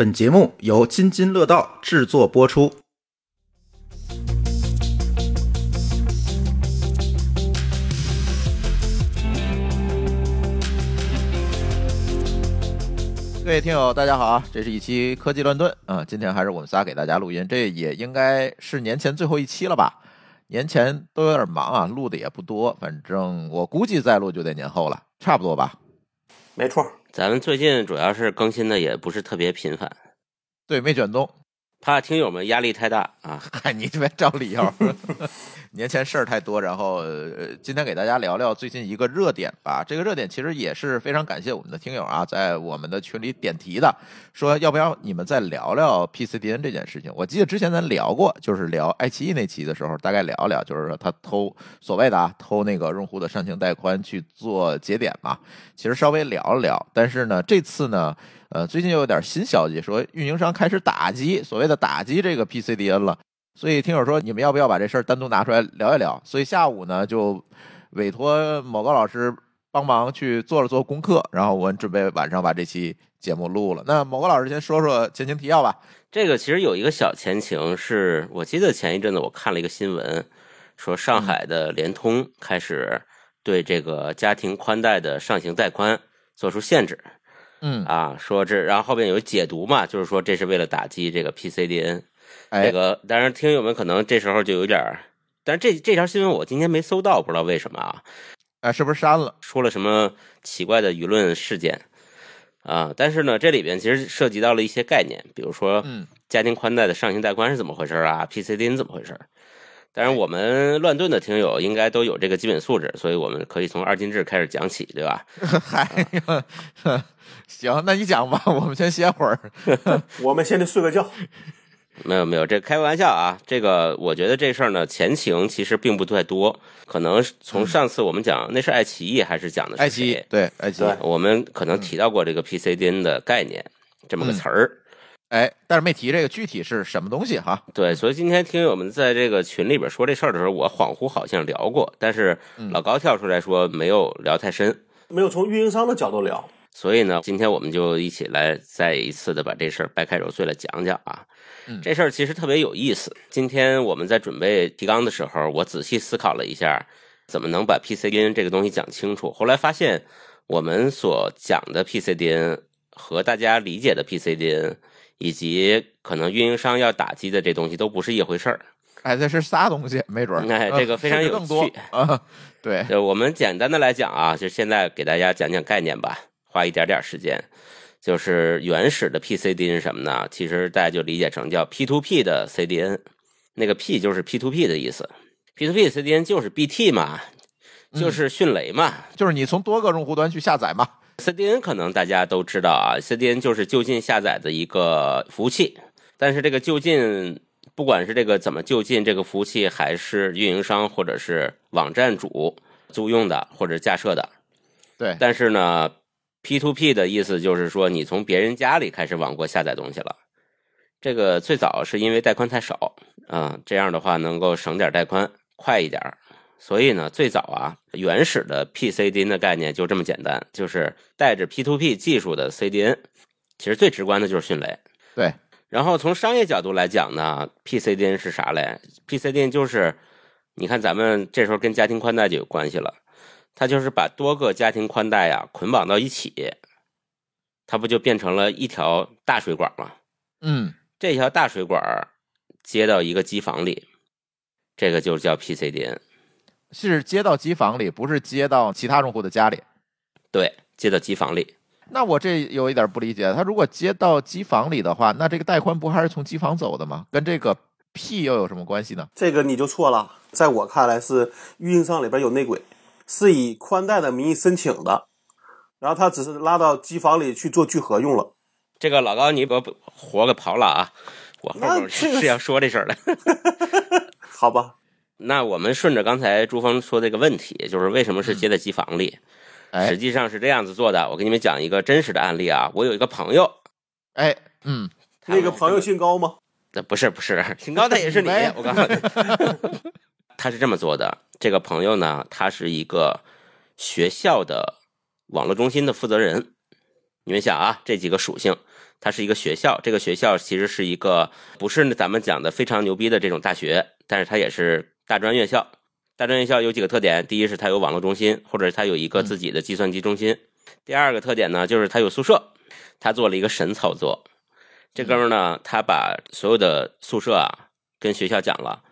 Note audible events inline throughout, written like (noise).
本节目由津津乐道制作播出。各位听友，大家好啊！这是一期科技乱炖啊，今天还是我们仨给大家录音，这也应该是年前最后一期了吧？年前都有点忙啊，录的也不多，反正我估计再录就得年后了，差不多吧？没错，咱们最近主要是更新的也不是特别频繁，对，没卷动，怕听友们压力太大啊。嗨，(laughs) 你这边找理由。(laughs) 年前事儿太多，然后呃，今天给大家聊聊最近一个热点吧。这个热点其实也是非常感谢我们的听友啊，在我们的群里点题的，说要不要你们再聊聊 PCDN 这件事情。我记得之前咱聊过，就是聊爱奇艺那期的时候，大概聊聊，就是说他偷所谓的啊偷那个用户的上行带宽去做节点嘛。其实稍微聊了聊，但是呢，这次呢，呃，最近又有点新消息，说运营商开始打击所谓的打击这个 PCDN 了。所以听友说，你们要不要把这事儿单独拿出来聊一聊？所以下午呢，就委托某个老师帮忙去做了做功课，然后我们准备晚上把这期节目录了。那某个老师先说说前情提要吧。这个其实有一个小前情，是我记得前一阵子我看了一个新闻，说上海的联通开始对这个家庭宽带的上行带宽做出限制。嗯啊，说这，然后后边有解读嘛，就是说这是为了打击这个 PCDN。这个当然，听友们可能这时候就有点儿，但是这这条新闻我今天没搜到，不知道为什么啊？哎，是不是删了？说了什么奇怪的舆论事件啊？但是呢，这里边其实涉及到了一些概念，比如说，嗯，家庭宽带的上行带宽是怎么回事啊？PCDN 怎么回事？当然，我们乱炖的听友应该都有这个基本素质，所以我们可以从二进制开始讲起，对吧？(laughs) 嗨，(laughs) 行，那你讲吧，我们先歇会儿，(laughs) 我们先去睡个觉。没有没有，这开个玩笑啊！这个我觉得这事儿呢，前情其实并不太多，可能从上次我们讲那是爱奇艺还是讲的爱奇艺？对，爱奇艺。我们可能提到过这个 PCDN 的概念这么个词儿，哎，但是没提这个具体是什么东西哈。对，所以今天听友们在这个群里边说这事儿的时候，我恍惚好像聊过，但是老高跳出来说没有聊太深，没有从运营商的角度聊。所以呢，今天我们就一起来再一次的把这事儿掰开揉碎了讲讲啊。这事儿其实特别有意思。今天我们在准备提纲的时候，我仔细思考了一下，怎么能把 PCDN 这个东西讲清楚。后来发现，我们所讲的 PCDN 和大家理解的 PCDN，以及可能运营商要打击的这东西都不是一回事儿。哎，这是仨东西，没准儿。哎，这个非常有趣啊。对，我们简单的来讲啊，就现在给大家讲讲概念吧，花一点点时间。就是原始的 PCDN 是什么呢？其实大家就理解成叫 P2P 的 CDN，那个 P 就是 P2P 的意思，P2P CDN 就是 BT 嘛，就是迅雷嘛，就是你从多个用户端去下载嘛。CDN 可能大家都知道啊，CDN 就是就近下载的一个服务器，但是这个就近，不管是这个怎么就近这个服务器，还是运营商或者是网站主租用的或者架设的，对，但是呢。P to P 的意思就是说，你从别人家里开始网过下载东西了。这个最早是因为带宽太少啊，这样的话能够省点带宽，快一点儿。所以呢，最早啊，原始的 PCDN 的概念就这么简单，就是带着 P2P 技术的 CDN。其实最直观的就是迅雷。对，然后从商业角度来讲呢，PCDN 是啥嘞？PCDN 就是，你看咱们这时候跟家庭宽带就有关系了，它就是把多个家庭宽带呀捆绑到一起，它不就变成了一条大水管吗？嗯，这条大水管接到一个机房里，这个就叫 PCDN。是接到机房里，不是接到其他用户的家里。对，接到机房里。那我这有一点不理解，他如果接到机房里的话，那这个带宽不还是从机房走的吗？跟这个 P 又有什么关系呢？这个你就错了。在我看来，是运营商里边有内鬼，是以宽带的名义申请的，然后他只是拉到机房里去做聚合用了。这个老高，你把活给刨了啊！我后边那这个是要说这事儿的。(laughs) 好吧，那我们顺着刚才朱峰说这个问题，就是为什么是接在机房里？哎实际上是这样子做的。我给你们讲一个真实的案例啊。我有一个朋友，哎，嗯，那个朋友姓高吗？那不是不是，姓高的也是你，(laughs) 我告诉你，他是这么做的。这个朋友呢，他是一个学校的网络中心的负责人。你们想啊，这几个属性，它是一个学校，这个学校其实是一个不是咱们讲的非常牛逼的这种大学，但是它也是大专院校。大专院校有几个特点，第一是它有网络中心，或者是它有一个自己的计算机中心。第二个特点呢，就是它有宿舍，他做了一个神操作。这哥们儿呢，他把所有的宿舍啊跟学校讲了，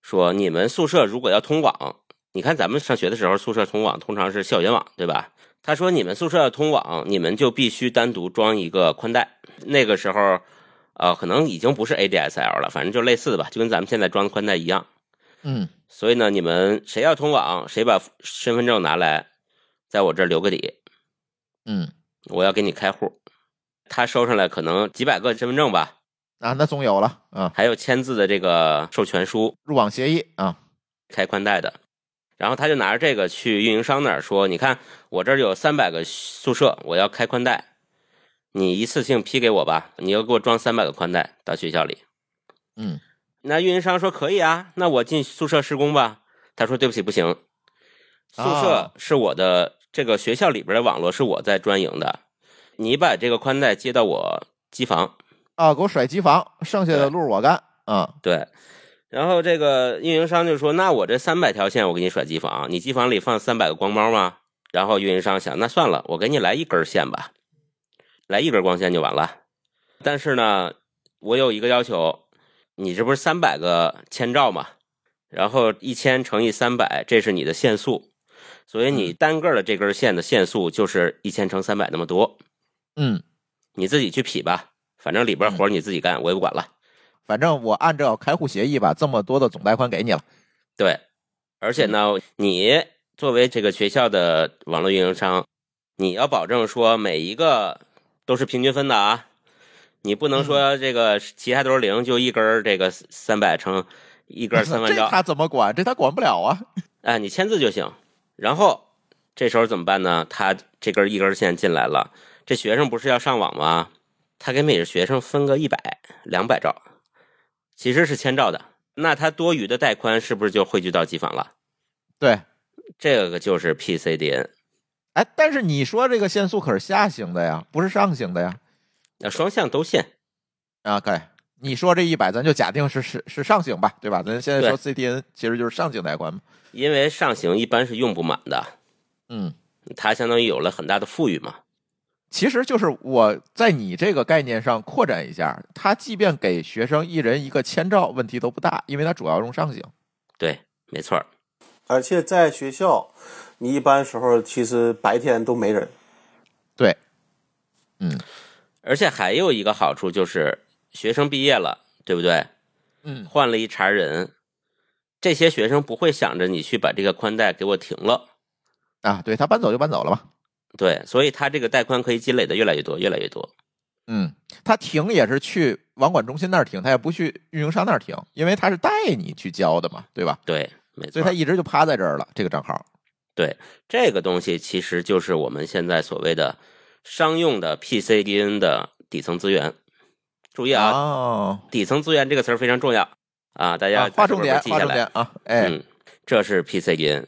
说你们宿舍如果要通网，你看咱们上学的时候宿舍通网通常是校园网，对吧？他说你们宿舍要通网，你们就必须单独装一个宽带。那个时候，呃，可能已经不是 ADSL 了，反正就类似的吧，就跟咱们现在装的宽带一样。嗯，所以呢，你们谁要通网，谁把身份证拿来，在我这儿留个底，嗯，我要给你开户。他收上来可能几百个身份证吧，啊，那总有了，啊，还有签字的这个授权书，入网协议啊，开宽带的。然后他就拿着这个去运营商那儿说：“你看，我这儿有三百个宿舍，我要开宽带，你一次性批给我吧，你要给我装三百个宽带到学校里。”嗯，那运营商说可以啊，那我进宿舍施工吧。他说对不起，不行，宿舍啊是我的，这个学校里边的网络是我在专营的，你把这个宽带接到我机房，啊，给我甩机房，剩下的路我干，啊，对。然后这个运营商就说：“那我这三百条线我给你甩机房，你机房里放三百个光猫吗？”然后运营商想：“那算了，我给你来一根线吧，来一根光纤就完了。但是呢，我有一个要求，你这不是三百个千兆吗？然后一千乘以三百，这是你的限速，所以你单个的这根线的限速就是一千乘三百那么多，嗯，你自己去匹吧，反正里边活儿你自己干，我也不管了。反正我按照开户协议把这么多的总贷款给你了，对，而且呢，你作为这个学校的网络运营商，你要保证说每一个都是平均分的啊，你不能说这个其他都是零，就一根儿这个三百乘一根儿三万 (laughs) 兆，这他怎么管？这他管不了啊，哎，你签字就行。然后这时候怎么办呢？他这根一根线进来了，这学生不是要上网吗？他给每个学生分个一百、两百兆，其实是千兆的。那他多余的带宽是不是就汇聚到机房了？对，这个就是 PCDN，哎，但是你说这个限速可是下行的呀，不是上行的呀，那双向都限。啊，对，你说这一百，咱就假定是是是上行吧，对吧？咱现在说 CDN 其实就是上行带宽嘛，因为上行一般是用不满的，嗯，它相当于有了很大的富裕嘛。其实就是我在你这个概念上扩展一下，它即便给学生一人一个千兆，问题都不大，因为它主要用上行。对，没错儿。而且在学校，你一般时候其实白天都没人。对，嗯而且还有一个好处就是，学生毕业了，对不对？嗯，换了一茬人，这些学生不会想着你去把这个宽带给我停了，啊，对他搬走就搬走了嘛。对，所以他这个带宽可以积累的越来越多，越来越多。嗯，他停也是去网管中心那儿停，他也不去运营商那儿停，因为他是带你去交的嘛，对吧？对，没错所以他。一直就趴在这儿了，这个账号。对，这个东西其实就是我们现在所谓的商用的 PCDN 的底层资源。注意啊，哦，底层资源这个词儿非常重要啊，大家啊，划重点，记下来。划重点啊！哎，嗯，这是 PCDN。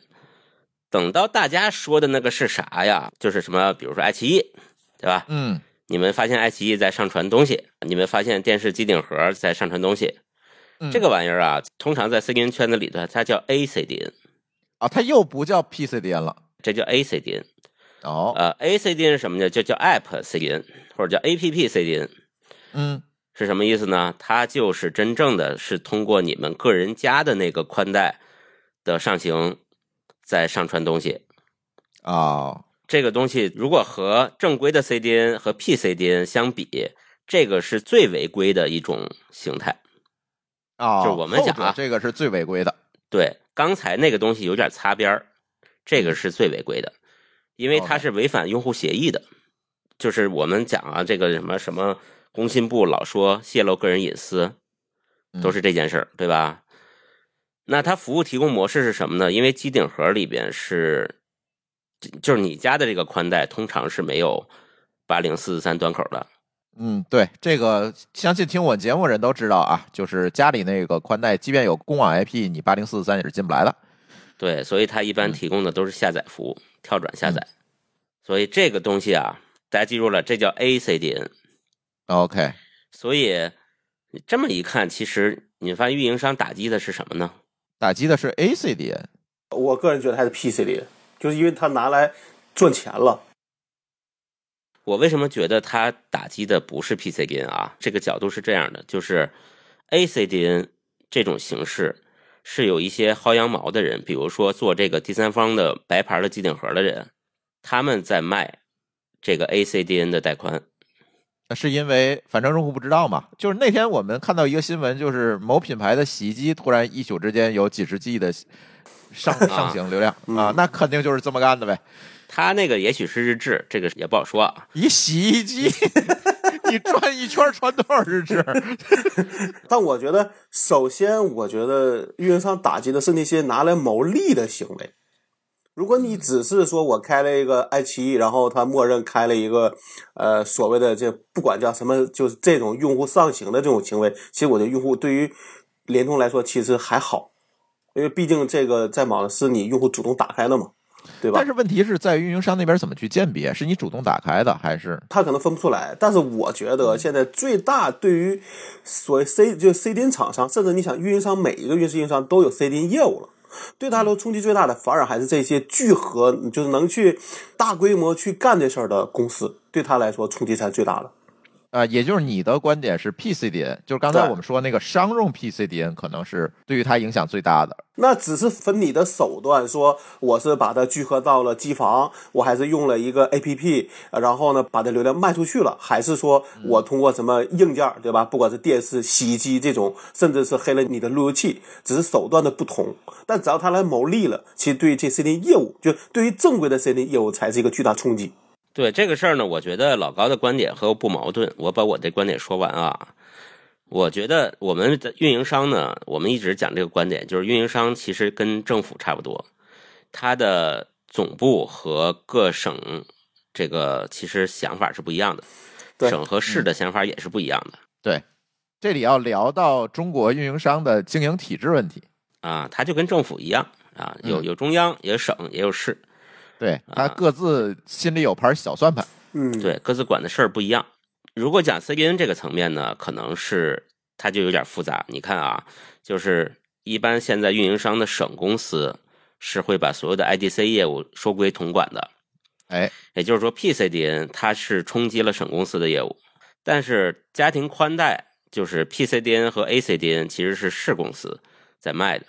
等到大家说的那个是啥呀？就是什么，比如说爱奇艺，对吧？嗯，你们发现爱奇艺在上传东西，你们发现电视机顶盒在上传东西，嗯这个玩意儿啊，通常在 CDN 圈子里头，它叫 ACDN，啊，它又不叫 PCDN 了。这叫 ACDN。哦，呃，ACDN 是什么呢？就叫 App CDN 或者叫 APP CDN，嗯是什么意思呢？它就是真正的是通过你们个人家的那个宽带的上行，在上传东西。哦，这个东西如果和正规的 CDN 和 PCDN 相比，这个是最违规的一种形态。哦，就是我们讲啊这个是最违规的。对，刚才那个东西有点擦边儿，这个是最违规的，因为它是违反用户协议的。就是我们讲啊，这个什么什么工信部老说泄露个人隐私，都是这件事儿，对吧？那它服务提供模式是什么呢？因为机顶盒里边是，就是你家的这个宽带通常是没有八零四三端口的，嗯，对，这个相信听我节目人都知道啊，就是家里那个宽带，即便有公网 IP，你八零四四三也是进不来的。对，所以它一般嗯提供的都是下载服务，跳转下载。所以这个东西啊，大家记住了，这叫 ACDN。OK，所以你这么一看，其实你发现运营商打击的是什么呢？打击的是 ACDN。我个人觉得还是 PCDN，就是因为它拿来赚钱了。我为什么觉得它打击的不是 PCDN 啊？这个角度是这样的，就是 ACDN 这种形式是有一些薅羊毛的人，比如说做这个第三方的白牌的机顶盒的人，他们在卖这个 ACDN 的带宽。是因为反正用户不知道嘛，就是那天我们看到一个新闻，就是某品牌的洗衣机突然一宿之间有几十 G 的上上行流量啊，那肯定就是这么干的呗。他那个也许是日志，这个也不好说啊。一洗衣机，你转一圈传多少日志？(laughs) 但我觉得，首先，我觉得运营商打击的是那些拿来牟利的行为。如果你只是说我开了一个爱奇艺，然后它默认开了一个呃所谓的这不管叫什么，就是这种用户上行的这种行为，其实我觉得用户对于联通来说其实还好，因为毕竟这个在网是你用户主动打开的嘛，对吧但？是问题是在于运营商那边怎么去鉴别？是你主动打开的，还是他可能分不出来，但是我觉得现在最大对于所谓 C 就 CDN 厂商，甚至你想运营商每一个运营商都有 CDN 业务了。对他来说冲击最大的，反而还是这些聚合，就是能去大规模去干这事儿的公司，对他来说冲击才是最大的。呃，也就是你的观点是 PCDN，就是刚才我们说那个商用 PCDN 可能是对于它影响最大的。那只是分你的手段，说我是把它聚合到了机房，我还是用了一个 A P P，然后呢把这流量卖出去了，还是说我通过什么硬件，对吧？不管是电视、洗衣机这种，甚至是黑了你的路由器，只是手段的不同。但只要他来牟利了，其实对于这 C D 业务，就对于正规的 C D 业务才是一个巨大冲击。对这个事儿呢，我觉得老高的观点和我不矛盾。我把我的观点说完啊。我觉得我们的运营商呢，我们一直讲这个观点，就是运营商其实跟政府差不多，它的总部和各省这个其实想法是不一样的，对省和市的想法也是不一样的对，这里要聊到中国运营商的经营体制问题。啊。它就跟政府一样啊，有嗯有中央，也有省，也有市，对，他各自心里有盘小算盘。嗯，，对，各自管的事儿不一样。如果讲 CDN 这个层面呢，可能是它就有点复杂。你看啊，就是一般现在运营商的省公司是会把所有的 IDC 业务收归统管的，哎，也就是说 PCDN 它是冲击了省公司的业务，但是家庭宽带就是 PCDN 和 ACDN 其实是市公司在卖的，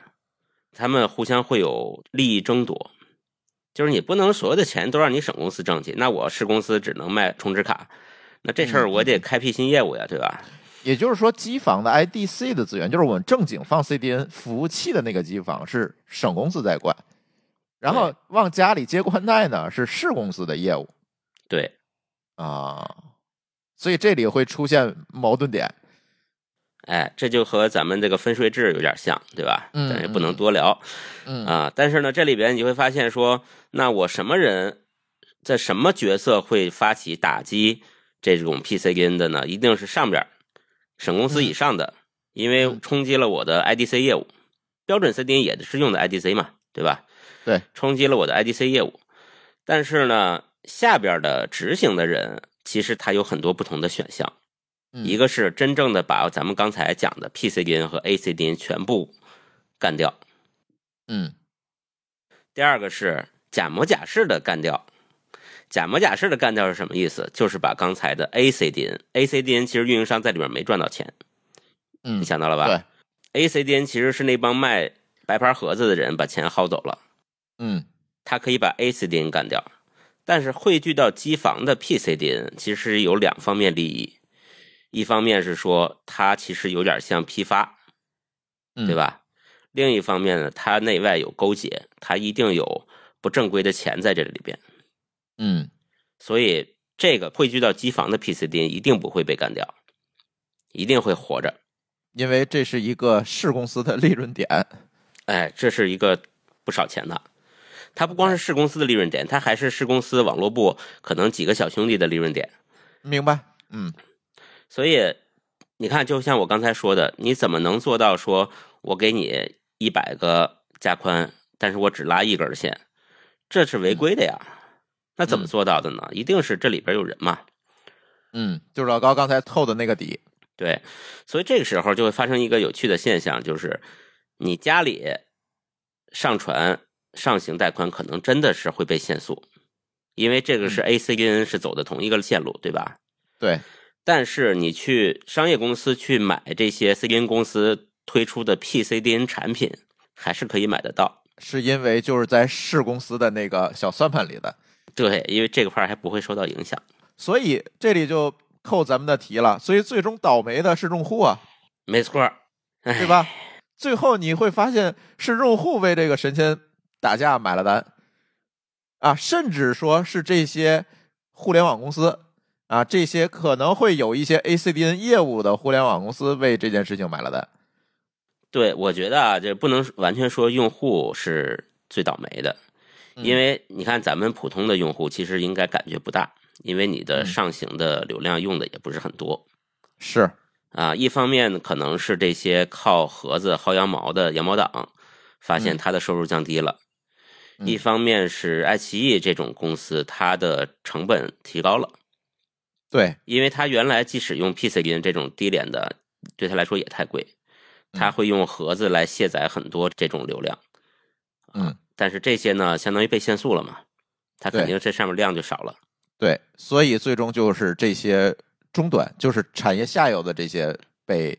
他们互相会有利益争夺。就是你不能所有的钱都让你省公司挣去，那我市公司只能卖充值卡，那这事儿我得开辟新业务呀，对吧？也就是说，机房的 IDC 的资源，就是我们正经放 CDN 服务器的那个机房是省公司在管，然后往家里接宽带呢是市公司的业务对，啊，所以这里会出现矛盾点。哎，这就和咱们这个分税制有点像，对吧？嗯但是不能多聊嗯啊。但是呢，这里边你会发现说，那我什么人在什么角色会发起打击这种 PCN 的呢？一定是上边儿省公司以上的，因为冲击了我的 IDC 业务。标准 CDN 也是用的 IDC 嘛，对吧？对，冲击了我的 IDC 业务。但是呢，下边的执行的人其实他有很多不同的选项，一个是真正的把咱们刚才讲的 PCDN 和 ACDN 全部干掉，嗯，第二个是假模假式的干掉。假模假式的干掉是什么意思？就是把刚才的 ACDN，ACDN 其实运营商在里面没赚到钱，嗯，你想到了吧？对，ACDN 其实是那帮卖白牌盒子的人把钱薅走了，嗯，他可以把 ACDN 干掉，但是汇聚到机房的 PCDN 其实有两方面利益，一方面是说它其实有点像批发，对吧？另一方面呢，它内外有勾结，它一定有不正规的钱在这里边。嗯，所以这个汇聚到机房的 PCD 一定不会被干掉，一定会活着，因为这是一个市公司的利润点。哎，这是一个不少钱的，它不光是市公司的利润点，它还是市公司网络部可能几个小兄弟的利润点。明白？嗯，所以你看，就像我刚才说的，你怎么能做到说我给你一百个加宽，但是我只拉一根线，这是违规的呀。那怎么做到的呢？一定是这里边有人嘛。嗯，就是老高刚才透的那个底。对，所以这个时候就会发生一个有趣的现象，就是你家里上传上行带宽可能真的是会被限速，因为这个是 ACN 是走的同一个线路，对吧？对。但是你去商业公司去买这些 CDN 公司推出的 PCDN 产品，还是可以买得到，是因为就是在市公司的那个小算盘里的。对，因为这块还不会受到影响，所以这里就扣咱们的题了。所以最终倒霉的是用户啊，没错，对吧？最后你会发现是用户为这个神仙打架买了单啊，甚至说是这些互联网公司啊，这些可能会有一些 ACDN 业务的互联网公司为这件事情买了单。对，我觉得啊，这不能完全说用户是最倒霉的。因为你看，咱们普通的用户其实应该感觉不大，因为你的上行的流量用的也不是很多。是啊，一方面可能是这些靠盒子薅羊毛的羊毛党发现他的收入降低了；一方面是爱奇艺这种公司它的成本提高了。对，因为他原来即使用 PCN 这种低廉的，对他来说也太贵，他会用盒子来卸载很多这种流量。嗯。但是这些呢，相当于被限速了嘛，它肯定这上面量就少了。对，所以最终就是这些中端，就是产业下游的这些被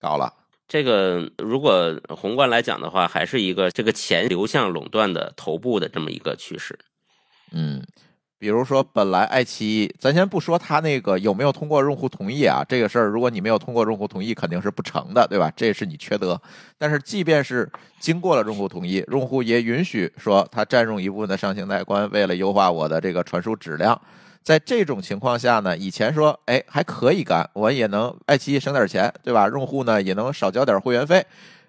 搞了。这个如果宏观来讲的话，还是一个这个钱流向垄断的头部的这么一个趋势。嗯。比如说，本来爱奇艺，咱先不说它那个有没有通过用户同意啊，这个事儿，如果你没有通过用户同意，肯定是不成的，对吧？这是你缺德。但是，即便是经过了用户同意，用户也允许说他占用一部分的上行带宽，为了优化我的这个传输质量。在这种情况下呢，以前说，哎，还可以干，我也能爱奇艺省点钱，对吧？用户呢也能少交点会员费，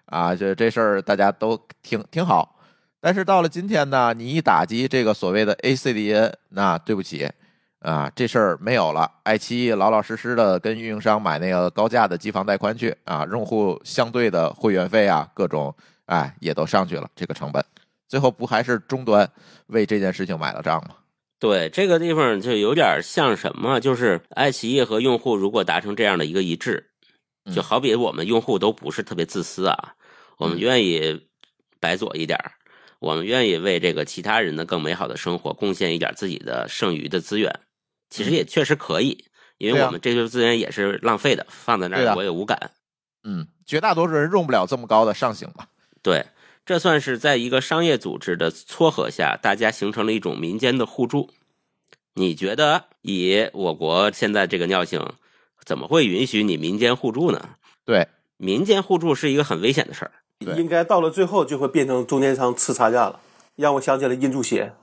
啊，就这事儿大家都挺挺好。但是到了今天呢，你一打击这个所谓的 ACDN，那对不起，啊，这事儿没有了。爱奇艺老老实实的跟运营商买那个高价的机房带宽去啊，用户相对的会员费啊，各种哎也都上去了，这个成本，最后不还是终端为这件事情买了账吗？对，这个地方就有点像什么，就是爱奇艺和用户如果达成这样的一个一致，就好比我们用户都不是特别自私啊，我们愿意白左一点儿。我们愿意为这个其他人的更美好的生活贡献一点自己的剩余的资源，其实也确实可以，因为我们这些资源也是浪费的，放在那儿我也无感。嗯，绝大多数人用不了这么高的上行吧？对，这算是在一个商业组织的撮合下，大家形成了一种民间的互助。你觉得以我国现在这个尿性，怎么会允许你民间互助呢？对，民间互助是一个很危险的事儿。应该到了最后就会变成中间商吃差价了，让我想起了印度鞋。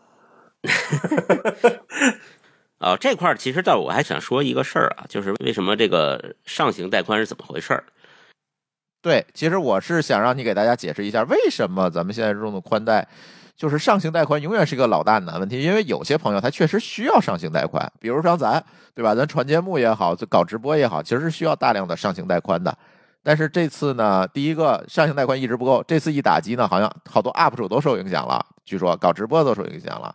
哦，(laughs) 这块儿其实倒我还想说一个事儿啊，就是为什么这个上行带宽是怎么回事儿？对，其实我是想让你给大家解释一下，为什么咱们现在用的宽带就是上行带宽永远是一个老大难问题，因为有些朋友他确实需要上行带宽，比如像咱，对吧？咱传节目也好，搞直播也好，其实是需要大量的上行带宽的。但是这次呢，第一个上行带宽一直不够，这次一打击呢，好像好多 UP 主都受影响了，据说搞直播都受影响了，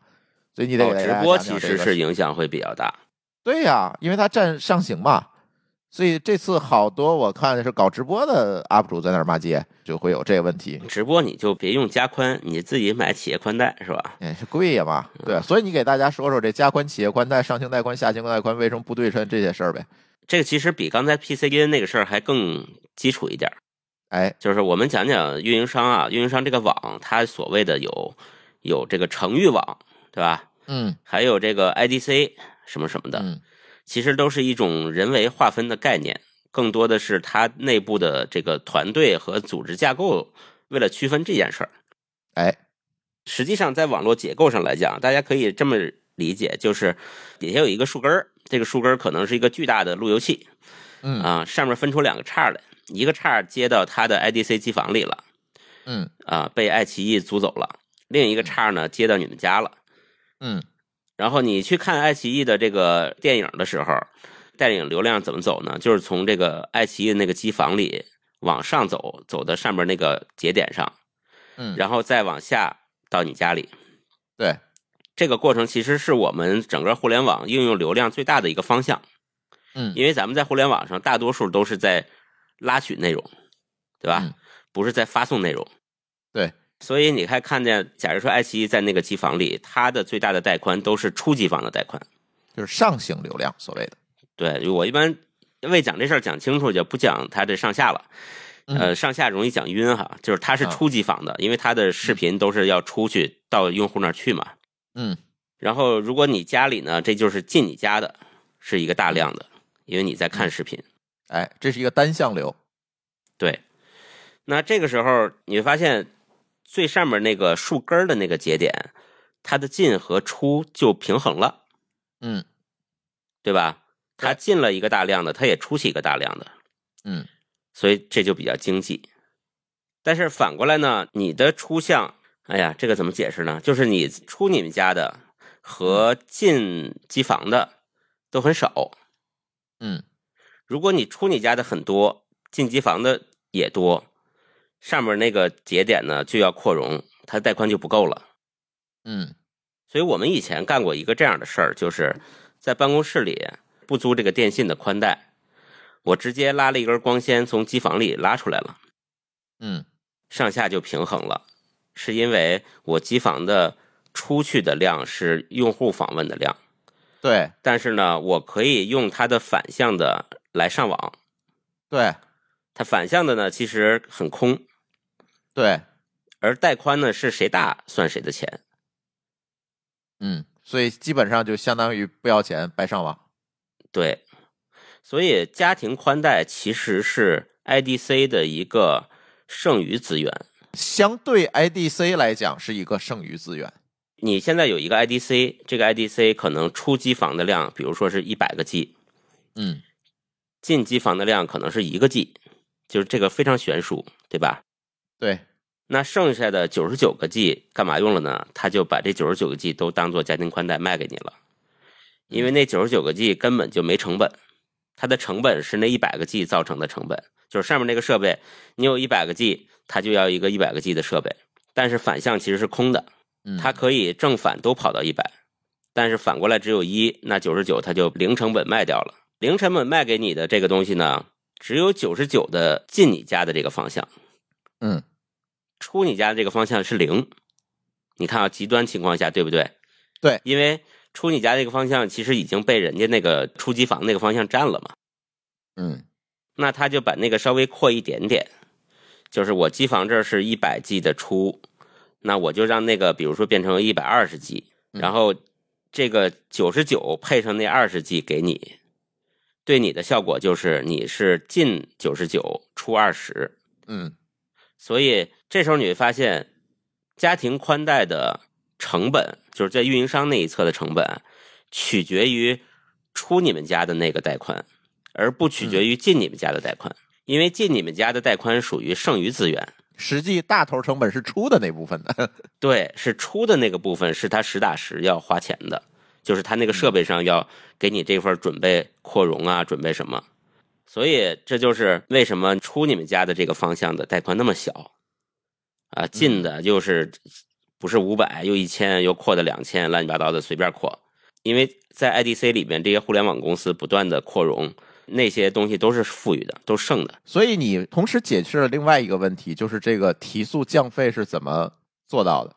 所以你得直播其实是影响会比较大。对呀，因为它占上行嘛。所以这次好多我看是搞直播的 UP 主在那儿骂街，就会有这个问题。直播你就别用加宽，你自己买企业宽带是吧？哎，是贵呀嘛。对，所以你给大家说说这加宽企业宽带、上行带宽、下行带宽为什么不对称这些事儿呗？这个其实比刚才 PCN 那个事儿还更基础一点。哎，就是我们讲讲运营商啊，运营商这个网，它所谓的有有这个城域网，对吧？嗯，还有这个 IDC 什么什么的。嗯。其实都是一种人为划分的概念，更多的是它内部的这个团队和组织架构为了区分这件事儿。哎，实际上在网络结构上来讲，大家可以这么理解，就是底下有一个树根儿，这个树根可能是一个巨大的路由器，嗯啊，上面分出两个叉来，一个叉接到它的 IDC 机房里了，嗯啊，被爱奇艺租走了，另一个叉呢接到你们家了，嗯。然后你去看爱奇艺的这个电影的时候，电影流量怎么走呢？就是从这个爱奇艺那个机房里往上走，走到上面那个节点上，嗯，然后再往下到你家里。对，这个过程其实是我们整个互联网应用流量最大的一个方向。嗯，因为咱们在互联网上大多数都是在拉取内容，对吧？不是在发送内容。对。所以你还看见，假如说爱奇艺在那个机房里，它的最大的带宽都是初机房的带宽，就是上行流量，所谓的。对我一般为讲这事儿讲清楚，就不讲它这上下了。呃，上下容易讲晕哈，就是它是初级房的，因为它的视频都是要出去到用户那儿去嘛。嗯。然后如果你家里呢，这就是进你家的，是一个大量的，因为你在看视频。哎，这是一个单向流。对。那这个时候你会发现。最上面那个树根的那个节点，它的进和出就平衡了，嗯，对吧？它进了一个大量的，它也出去一个大量的，嗯，所以这就比较经济。但是反过来呢，你的出向，哎呀，这个怎么解释呢？就是你出你们家的和进机房的都很少，嗯，如果你出你家的很多，进机房的也多。上面那个节点呢就要扩容，它带宽就不够了。嗯，所以我们以前干过一个这样的事儿，就是在办公室里不租这个电信的宽带，我直接拉了一根光纤从机房里拉出来了。嗯，上下就平衡了，是因为我机房的出去的量是用户访问的量。对，但是呢，我可以用它的反向的来上网。对，它反向的呢，其实很空。对，而带宽呢是谁大算谁的钱，嗯，所以基本上就相当于不要钱白上网。对，所以家庭宽带其实是 IDC 的一个剩余资源，相对 IDC 来讲是一个剩余资源。你现在有一个 IDC，这个 IDC 可能出机房的量，比如说是一百个 G，嗯，进机房的量可能是一个 G，就是这个非常悬殊，对吧？对，那剩下的九十九个 G 干嘛用了呢？他就把这九十九个 G 都当做家庭宽带卖给你了，因为那九十九个 G 根本就没成本，它的成本是那一百个 G 造成的成本，就是上面那个设备，你有一百个 G，它就要一个一百个 G 的设备，但是反向其实是空的，它可以正反都跑到一百，但是反过来只有一，那九十九它就零成本卖掉了，零成本卖给你的这个东西呢，只有九十九的进你家的这个方向。嗯，出你家的这个方向是零，你看啊，极端情况下对不对？对，因为出你家这个方向其实已经被人家那个出机房那个方向占了嘛。嗯，那他就把那个稍微扩一点点，就是我机房这是一百 G 的出，那我就让那个比如说变成一百二十 G，然后这个九十九配上那二十 G 给你，对你的效果就是你是进九十九出二十。嗯。所以这时候你会发现，家庭宽带的成本就是在运营商那一侧的成本，取决于出你们家的那个带宽，而不取决于进你们家的带宽。因为进你们家的带宽属于剩余资源，实际大头成本是出的那部分的。(laughs) 对，是出的那个部分是他实打实要花钱的，就是他那个设备上要给你这份准备扩容啊，准备什么。所以这就是为什么出你们家的这个方向的带宽那么小啊，进的就是不是五百又一千又扩的两千，乱七八糟的随便扩。因为在 IDC 里面，这些互联网公司不断的扩容，那些东西都是富裕的，都剩的。所以你同时解释了另外一个问题，就是这个提速降费是怎么做到的？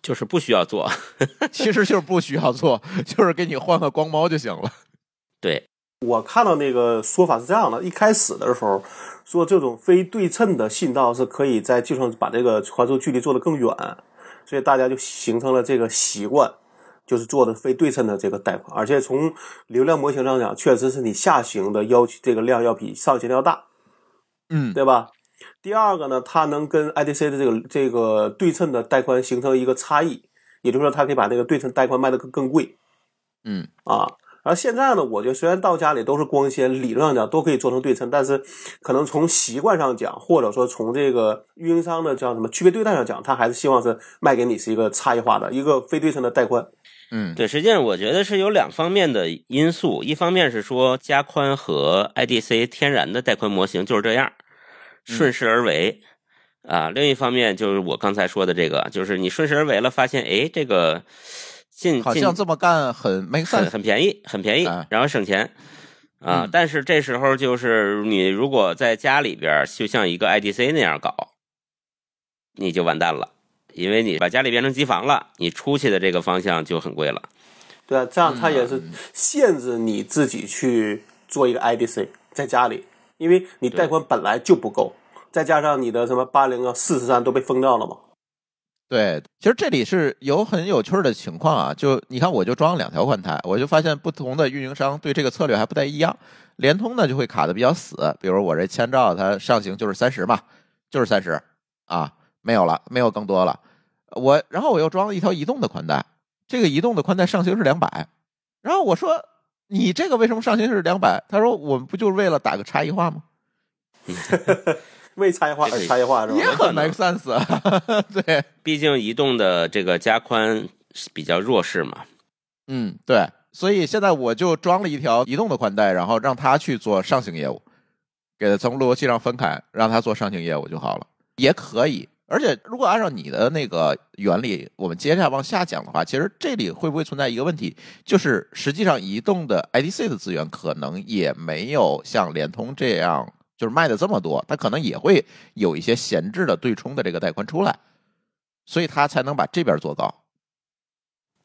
就是不需要做，(laughs) 其实就是不需要做，就是给你换个光猫就行了。对，我看到那个说法是这样的：一开始的时候说这种非对称的信道是可以在计算把这个传输距离做得更远，所以大家就形成了这个习惯。就是做的非对称的这个带宽，而且从流量模型上讲，确实是你下行的要求这个量要比上行要大，嗯，对吧？第二个呢，它能跟 IDC 的这个这个对称的带宽形成一个差异，也就是说，它可以把这个对称带宽卖的更更贵，嗯啊。然后现在呢，我觉得虽然到家里都是光纤，理论上讲都可以做成对称，但是可能从习惯上讲，或者说从这个运营商的叫什么区别对待上讲，他还是希望是卖给你是一个差异化的一个非对称的带宽。嗯，对，实际上我觉得是有两方面的因素，一方面是说加宽和 IDC 天然的带宽模型就是这样，顺势而为啊；另一方面就是我刚才说的这个，就是你顺势而为了，发现哎，这个进好像这么干很没很很便宜，很便宜，然后省钱啊。嗯但是这时候就是你如果在家里边就像一个 IDC 那样搞，你就完蛋了。因为你把家里变成机房了，你出去的这个方向就很贵了。对啊，这样它也是限制你自己去做一个 IDC 在家里，因为你贷款本来就不够，再加上你的什么八零啊、四十三都被封掉了嘛。对，其实这里是有很有趣的情况啊，就你看，我就装了两条宽带，我就发现不同的运营商对这个策略还不太一样。联通呢就会卡的比较死，比如我这千兆它上行就是三十嘛，就是三十啊，没有了，没有更多了。我然后我又装了一条移动的宽带，这个移动的宽带上行是两百，然后我说你这个为什么上行是两百？他说我们不就是为了打个差异化吗？(laughs) 为差异化而差异化是吧？也很 make sense，啊 (laughs) 对，毕竟移动的这个加宽比较弱势嘛。嗯，对，所以现在我就装了一条移动的宽带，然后让他去做上行业务，给他从路由器上分开，让他做上行业务就好了，也可以。而且，如果按照你的那个原理，我们接下来往下讲的话，其实这里会不会存在一个问题，就是实际上移动的 IDC 的资源可能也没有像联通这样，就是卖的这么多，它可能也会有一些闲置的对冲的这个带宽出来，所以它才能把这边做高。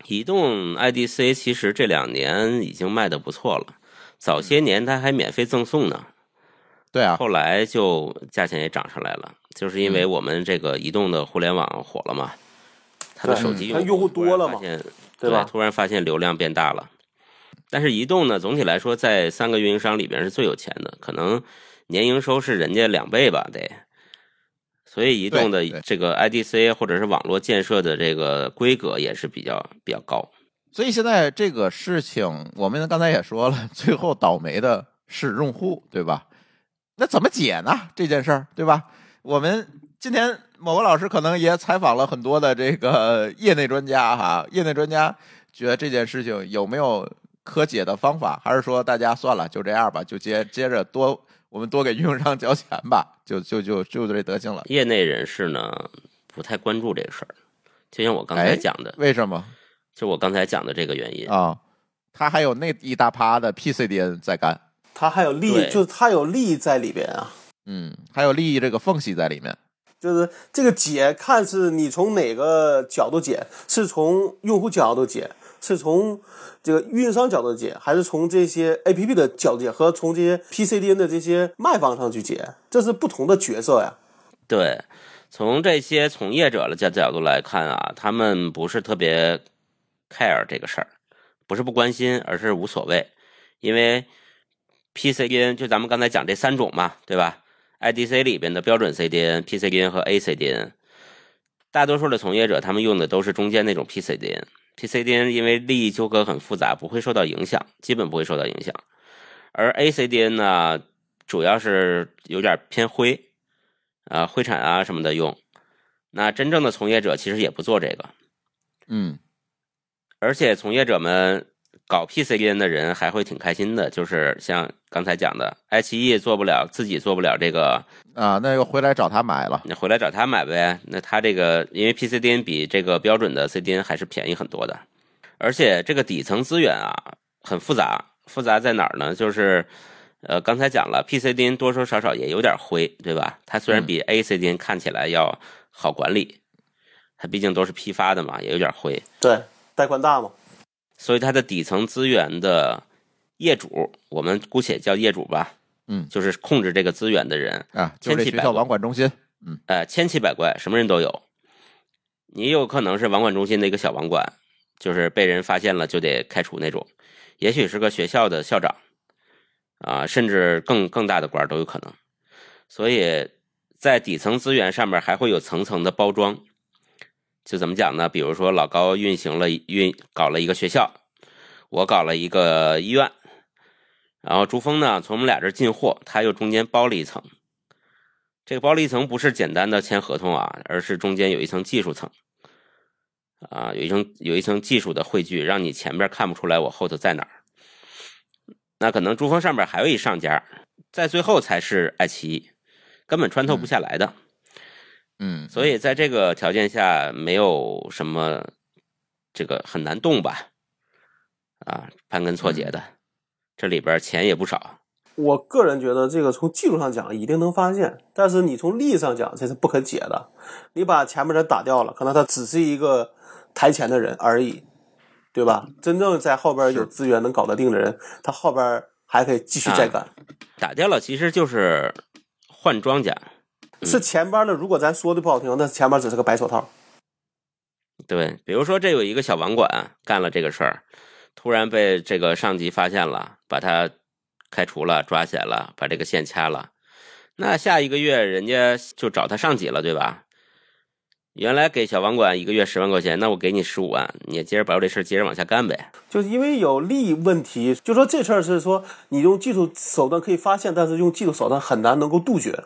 移动 IDC 其实这两年已经卖的不错了，早些年它还免费赠送呢。对啊，后来就价钱也涨上来了，就是因为我们这个移动的互联网火了嘛，他的手机它用户多了嘛，对吧？突然发现流量变大了，但是移动呢，总体来说在三个运营商里边是最有钱的，可能年营收是人家两倍吧，得。所以移动的这个 IDC 或者是网络建设的这个规格也是比较比较高。所以现在这个事情，我们刚才也说了，最后倒霉的是用户，对吧？那怎么解呢？这件事儿，对吧？我们今天某个老师可能也采访了很多的这个业内专家哈，业内专家觉得这件事情有没有可解的方法，还是说大家算了就这样吧，就接接着多我们多给运营商交钱吧，就 (laughs) 就就就这德行了。业内人士呢不太关注这个事儿，就像我刚才讲的，为什么？就我刚才讲的这个原因啊，他还有那一大趴的 PCDN 在干。他还有利，就是他有利益在里边啊。嗯，还有利益这个缝隙在里面。就是这个解，看是你从哪个角度解，是从用户角度解，是从这个运营商角度解，还是从这些 APP 的角度解，和从这些 PCDN 的这些卖方上去解，这是不同的角色呀。对，从这些从业者的角角度来看啊，他们不是特别 care 这个事儿，不是不关心，而是无所谓，因为。PCDN 就咱们刚才讲这三种嘛，对吧？IDC 里边的标准 CDN、PCDN 和 ACDN，大多数的从业者他们用的都是中间那种 PCDN。PCDN 因为利益纠葛很复杂，不会受到影响，基本不会受到影响。而 ACDN 呢，主要是有点偏灰啊、灰产啊什么的用。那真正的从业者其实也不做这个，嗯，而且从业者们。搞 PCDN 的人还会挺开心的，就是像刚才讲的，爱奇艺做不了，自己做不了这个啊，那又回来找他买了，你回来找他买呗。那他这个因为 PCDN 比这个标准的 CDN 还是便宜很多的，而且这个底层资源啊很复杂，复杂在哪儿呢？就是呃刚才讲了，PCDN 多多少少也有点灰，对吧？它虽然比 ACDN 看起来要好管理，它毕竟都是批发的嘛，也有点灰。对，带宽大嘛。所以它的底层资源的业主，我们姑且叫业主吧，嗯，就是控制这个资源的人啊，千奇百怪网管中心，嗯，呃，千奇百怪，什么人都有。你有可能是网管中心的一个小网管，就是被人发现了就得开除那种；也许是个学校的校长，啊，甚至更更大的官都有可能。所以在底层资源上面还会有层层的包装。就怎么讲呢？比如说老高运行了运搞了一个学校，我搞了一个医院，然后朱峰呢从我们俩这进货，他又中间包了一层。这个包了一层不是简单的签合同啊，而是中间有一层技术层，啊，有一层有一层技术的汇聚，让你前边看不出来我后头在哪儿。那可能珠峰上边还有一上家，在最后才是爱奇艺，根本穿透不下来的。嗯，所以在这个条件下，没有什么这个很难动吧？啊，盘根错节的，这里边钱也不少。我个人觉得，这个从技术上讲一定能发现，但是你从利益上讲，这是不可解的。你把前面人打掉了，可能他只是一个台前的人而已，对吧？真正在后边有资源能搞得定的人，他后边还可以继续再干。打掉了，其实就是换庄稼。是前边的，如果咱说的不好听，那前边只是个白手套。对，比如说这有一个小网管干了这个事儿，突然被这个上级发现了，把他开除了，抓起来了，把这个线掐了。那下一个月人家就找他上级了，对吧？原来给小网管一个月十万块钱，那我给你十五万，你接着把我这事接着往下干呗。就是因为有利益问题，就说这事儿是说你用技术手段可以发现，但是用技术手段很难能够杜绝。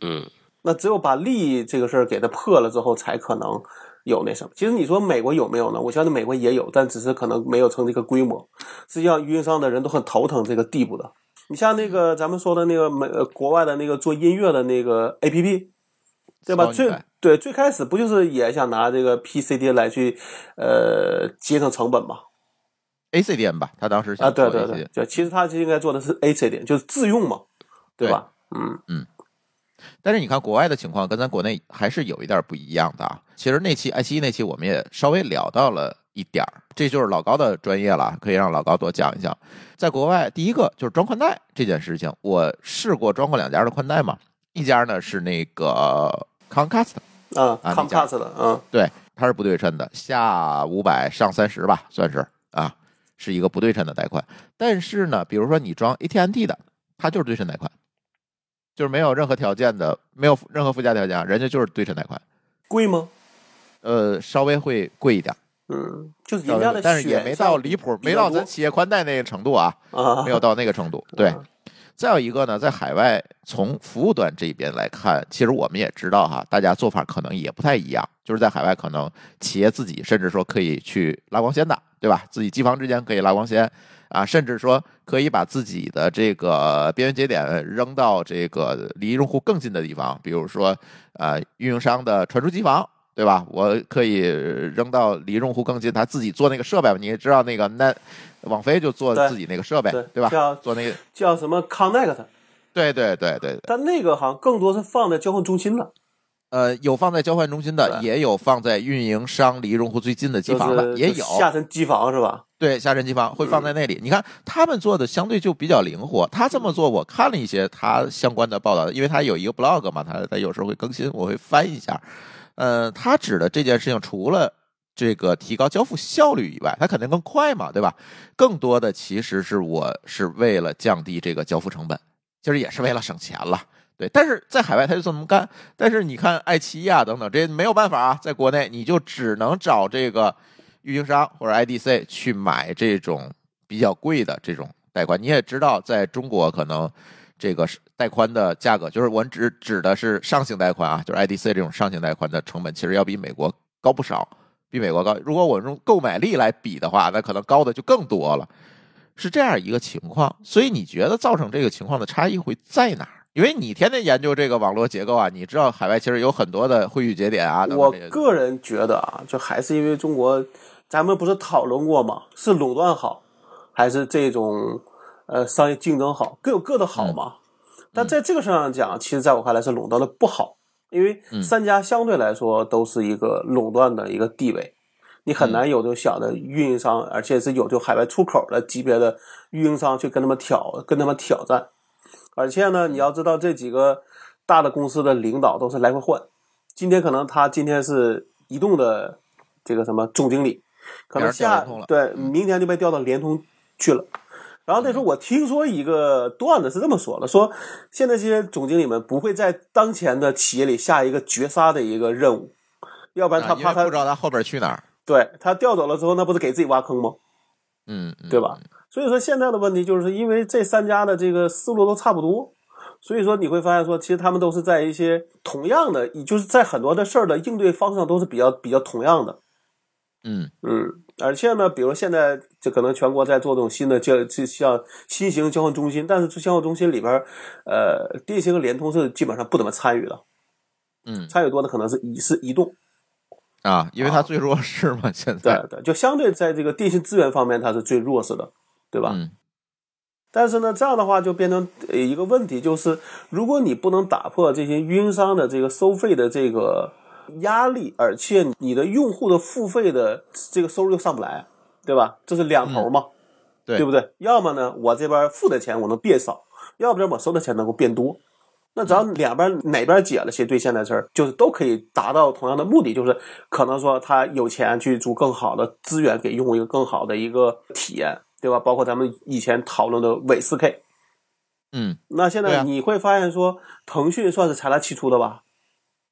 嗯，那只有把利益这个事儿给它破了之后，才可能有那什么。其实你说美国有没有呢？我相信美国也有，但只是可能没有成这个规模。实际上，运营商的人都很头疼这个地步的。你像那个咱们说的那个美国外的那个做音乐的那个 A P P，对吧？最对最开始不就是也想拿这个 P C D 来去呃节省成本吗？A C D N 吧，他当时啊，对对对，就其实他应该做的是 A C D，就是自用嘛，对吧？嗯嗯。但是你看国外的情况跟咱国内还是有一点不一样的啊。其实那期爱奇艺那期我们也稍微聊到了一点儿，这就是老高的专业了，可以让老高多讲一讲。在国外，第一个就是装宽带这件事情，我试过装过两家的宽带嘛，一家呢是那个 Comcast 啊，Comcast 的，嗯，对，它是不对称的，下五百上三十吧，算是啊，是一个不对称的带宽。但是呢，比如说你装 AT&T 的，它就是对称带宽。就是没有任何条件的，没有任何附加条件，人家就是对称带宽，贵吗？呃，稍微会贵一点，嗯，就是人家的，但是也没到离谱，没到咱企业宽带那个程度啊，没有到那个程度。(laughs) 对，再有一个呢，在海外从服务端这边来看，其实我们也知道哈，大家做法可能也不太一样，就是在海外可能企业自己甚至说可以去拉光纤的，对吧？自己机房之间可以拉光纤。啊，甚至说可以把自己的这个边缘节点扔到这个离用户更近的地方，比如说，呃，运营商的传输机房，对吧？我可以扔到离用户更近，他自己做那个设备。你也知道那个那网飞就做自己那个设备，对吧？叫做那个叫什么 Connect？对对对对。但那个好像更多是放在交换中心了。呃，有放在交换中心的，也有放在运营商离用户最近的机房的，也有下沉机房是吧？对，下沉机房会放在那里。你看他们做的相对就比较灵活。他这么做，我看了一些他相关的报道，因为他有一个 blog 嘛，他他有时候会更新，我会翻一下。呃，他指的这件事情，除了这个提高交付效率以外，它肯定更快嘛，对吧？更多的其实是我是为了降低这个交付成本，其实也是为了省钱了。对，但是在海外他就这么干。但是你看爱奇艺啊等等，这没有办法啊，在国内你就只能找这个运营商或者 IDC 去买这种比较贵的这种带宽。你也知道，在中国可能这个带宽的价格，就是我们指指的是上行带宽啊，就是 IDC 这种上行带宽的成本，其实要比美国高不少。比美国高。如果我用购买力来比的话，那可能高的就更多了，是这样一个情况。所以你觉得造成这个情况的差异会在哪？因为你天天研究这个网络结构啊，你知道海外其实有很多的汇聚节点啊。我个人觉得啊，就还是因为中国，咱们不是讨论过吗？是垄断好，还是这种呃商业竞争好？各有各的好嘛。但在这个上讲，其实在我看来是垄断的不好，因为三家相对来说都是一个垄断的一个地位，你很难有这种小的运营商，而且是有就海外出口的级别的运营商去跟他们挑，跟他们挑战。而且呢，你要知道这几个大的公司的领导都是来回换，今天可能他今天是移动的这个什么总经理，可能下对明天就被调到联通去了。然后那时候我听说一个段子是这么说的：说现在这些总经理们不会在当前的企业里下一个绝杀的一个任务，要不然他怕他不知道他后边去哪儿。对他调走了之后，那不是给自己挖坑吗？嗯，对吧？所以说现在的问题就是因为这三家的这个思路都差不多，所以说你会发现说，其实他们都是在一些同样的，就是在很多的事儿的应对方式上都是比较比较同样的。嗯嗯，而且呢，比如现在就可能全国在做这种新的交，就像新型交换中心，但是这交换中心里边，呃，电信和联通是基本上不怎么参与的。嗯，参与多的可能是移是移动。啊，因为它最弱势嘛，现在对对，就相对在这个电信资源方面，它是最弱势的。对吧？嗯。但是呢，这样的话就变成一个问题，就是如果你不能打破这些运营商的这个收费的这个压力，而且你的用户的付费的这个收入又上不来，对吧？这是两头嘛，对对不对？要么呢，我这边付的钱我能变少，要不然我收的钱能够变多。那只要两边哪边解了，其实对现在事儿就是都可以达到同样的目的，就是可能说他有钱去租更好的资源，给用户一个更好的一个体验。对吧？包括咱们以前讨论的伪四 K，嗯，那现在你会发现说，腾讯算是财大气粗的吧？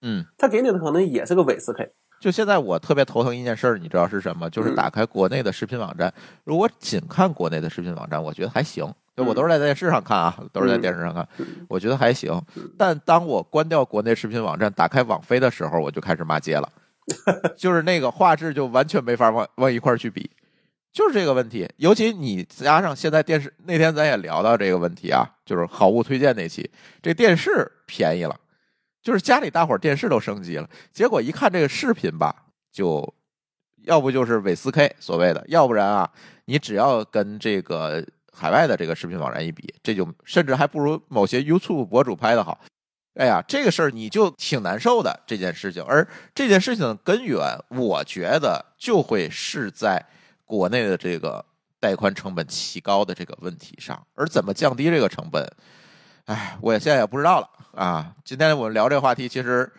嗯，他给你的可能也是个伪四 K。就现在我特别头疼一件事儿，你知道是什么？就是打开国内的视频网站，如果仅看国内的视频网站，我觉得还行，就我都是在电视上看啊，都是在电视上看，我觉得还行。但当我关掉国内视频网站，打开网飞的时候，我就开始骂街了，(laughs) 就是那个画质就完全没法往往一块儿去比。就是这个问题，尤其你加上现在电视，那天咱也聊到这个问题啊，就是好物推荐那期，这电视便宜了，就是家里大伙电视都升级了，结果一看这个视频吧，就要不就是伪四 K 所谓的，要不然啊，你只要跟这个海外的这个视频网站一比，这就甚至还不如某些 YouTube 博主拍的好。哎呀，这个事儿你就挺难受的这件事情，而这件事情的根源，我觉得就会是在。国内的这个带宽成本奇高的这个问题上，而怎么降低这个成本，哎，我现在也不知道了啊。今天我们聊这个话题，其实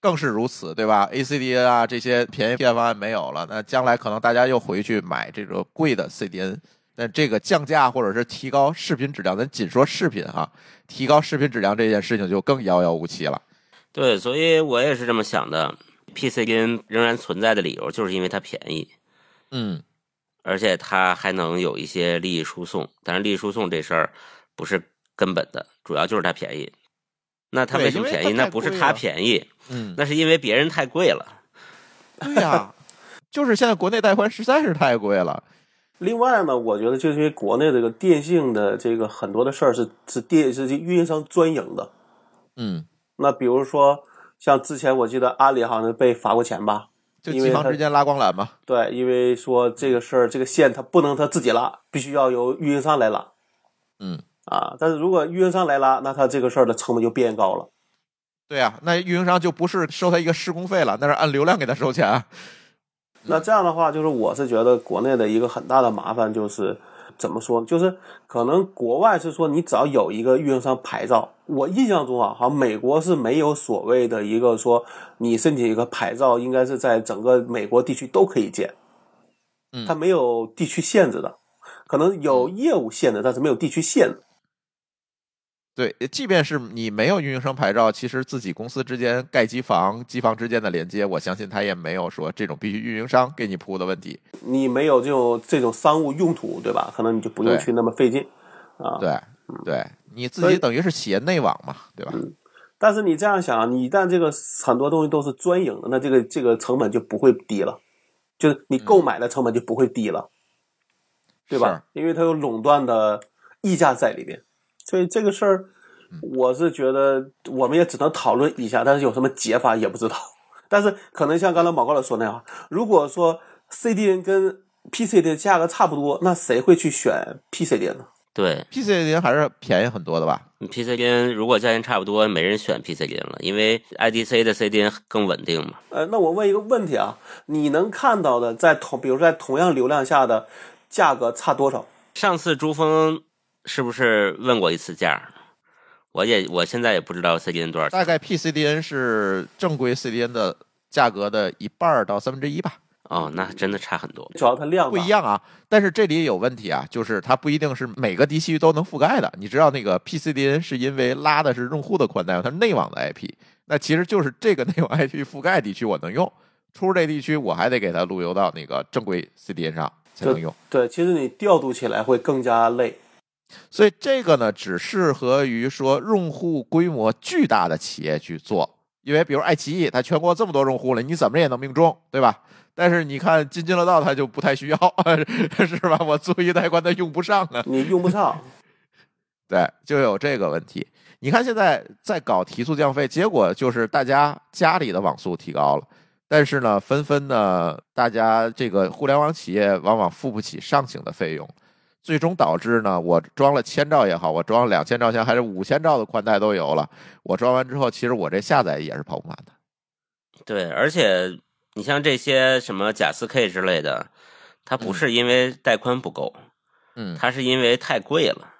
更是如此，对吧？ACDN 啊，这些便宜片方案没有了，那将来可能大家又回去买这个贵的 CDN，但这个降价或者是提高视频质量，咱仅说视频哈，提高视频质量这件事情就更遥遥无期了。对，所以我也是这么想的。PCN 仍然存在的理由，就是因为它便宜。嗯。而且它还能有一些利益输送，但是利益输送这事儿不是根本的，主要就是它便宜。那它为什么便宜？那不是它便宜，嗯，那是因为别人太贵了。对呀，(laughs) 就是现在国内带宽实在是太贵了。另外呢，我觉得就是因为国内这个电信的这个很多的事儿是是电是运营商专营的。嗯，那比如说像之前我记得阿里好像被罚过钱吧。就机房之间拉光缆嘛？对，因为说这个事儿，这个线它不能它自己拉，必须要由运营商来拉。嗯啊，但是如果运营商来拉，那他这个事儿的成本就变高了。对呀，那运营商就不是收他一个施工费了，那是按流量给他收钱。那这样的话，就是我是觉得国内的一个很大的麻烦就是。怎么说？就是可能国外是说，你只要有一个运营商牌照。我印象中啊，好像美国是没有所谓的一个说，你申请一个牌照，应该是在整个美国地区都可以建。嗯，它没有地区限制的，可能有业务限制，但是没有地区限制。对，即便是你没有运营商牌照，其实自己公司之间盖机房、机房之间的连接，我相信他也没有说这种必须运营商给你铺的问题。你没有这种这种商务用途，对吧？可能你就不用去那么费劲啊。对，对，你自己等于是企业内网嘛，对吧？嗯。但是你这样想，你一旦这个很多东西都是专营的，那这个这个成本就不会低了。就是你购买的成本就不会低了，对吧？因为它有垄断的溢价在里边，所以这个事儿，我是觉得我们也只能讨论一下，但是有什么解法也不知道。但是可能像刚才毛高老说那样，如果说 CDN 跟 PCD 的价格差不多，那谁会去选 PCD 呢？对，PCD 还是便宜很多的吧？PCD 如果价钱差不多，没人选 PCD 了，因为 IDC 的 CDN 更稳定嘛。呃，那我问一个问题啊，你能看到的在同，比如说在同样流量下的价格差多少？上次珠峰是不是问过一次价？我也我现在也不知道 CDN 多少钱。大概 PCDN 是正规 CDN 的价格的一半到三分之一吧。哦，那真的差很多，主要它量不一样啊。但是这里有问题啊，就是它不一定是每个地区都能覆盖的。你知道那个 PCDN 是因为拉的是用户的宽带，它是内网的 IP，那其实就是这个内网 IP 覆盖地区我能用，出这地区我还得给它路由到那个正规 CDN 上才能用。对，其实你调度起来会更加累。所以这个呢，只适合于说用户规模巨大的企业去做，因为比如爱奇艺，它全国这么多用户了，你怎么也能命中，对吧？但是你看津津乐道，它就不太需要，(laughs) 是吧？我作为带宽，它用不上啊。你用不上，(laughs) 对，就有这个问题。你看现在在搞提速降费，结果就是大家家里的网速提高了，但是呢，纷纷呢，大家这个互联网企业往往付不起上行的费用，最终导致呢，我装了千兆也好，我装了两千兆像还是五千兆的宽带都有了，我装完之后，其实我这下载也是跑不满的。对，而且。你像这些什么假四 K 之类的，它不是因为带宽不够，嗯，它是因为太贵了，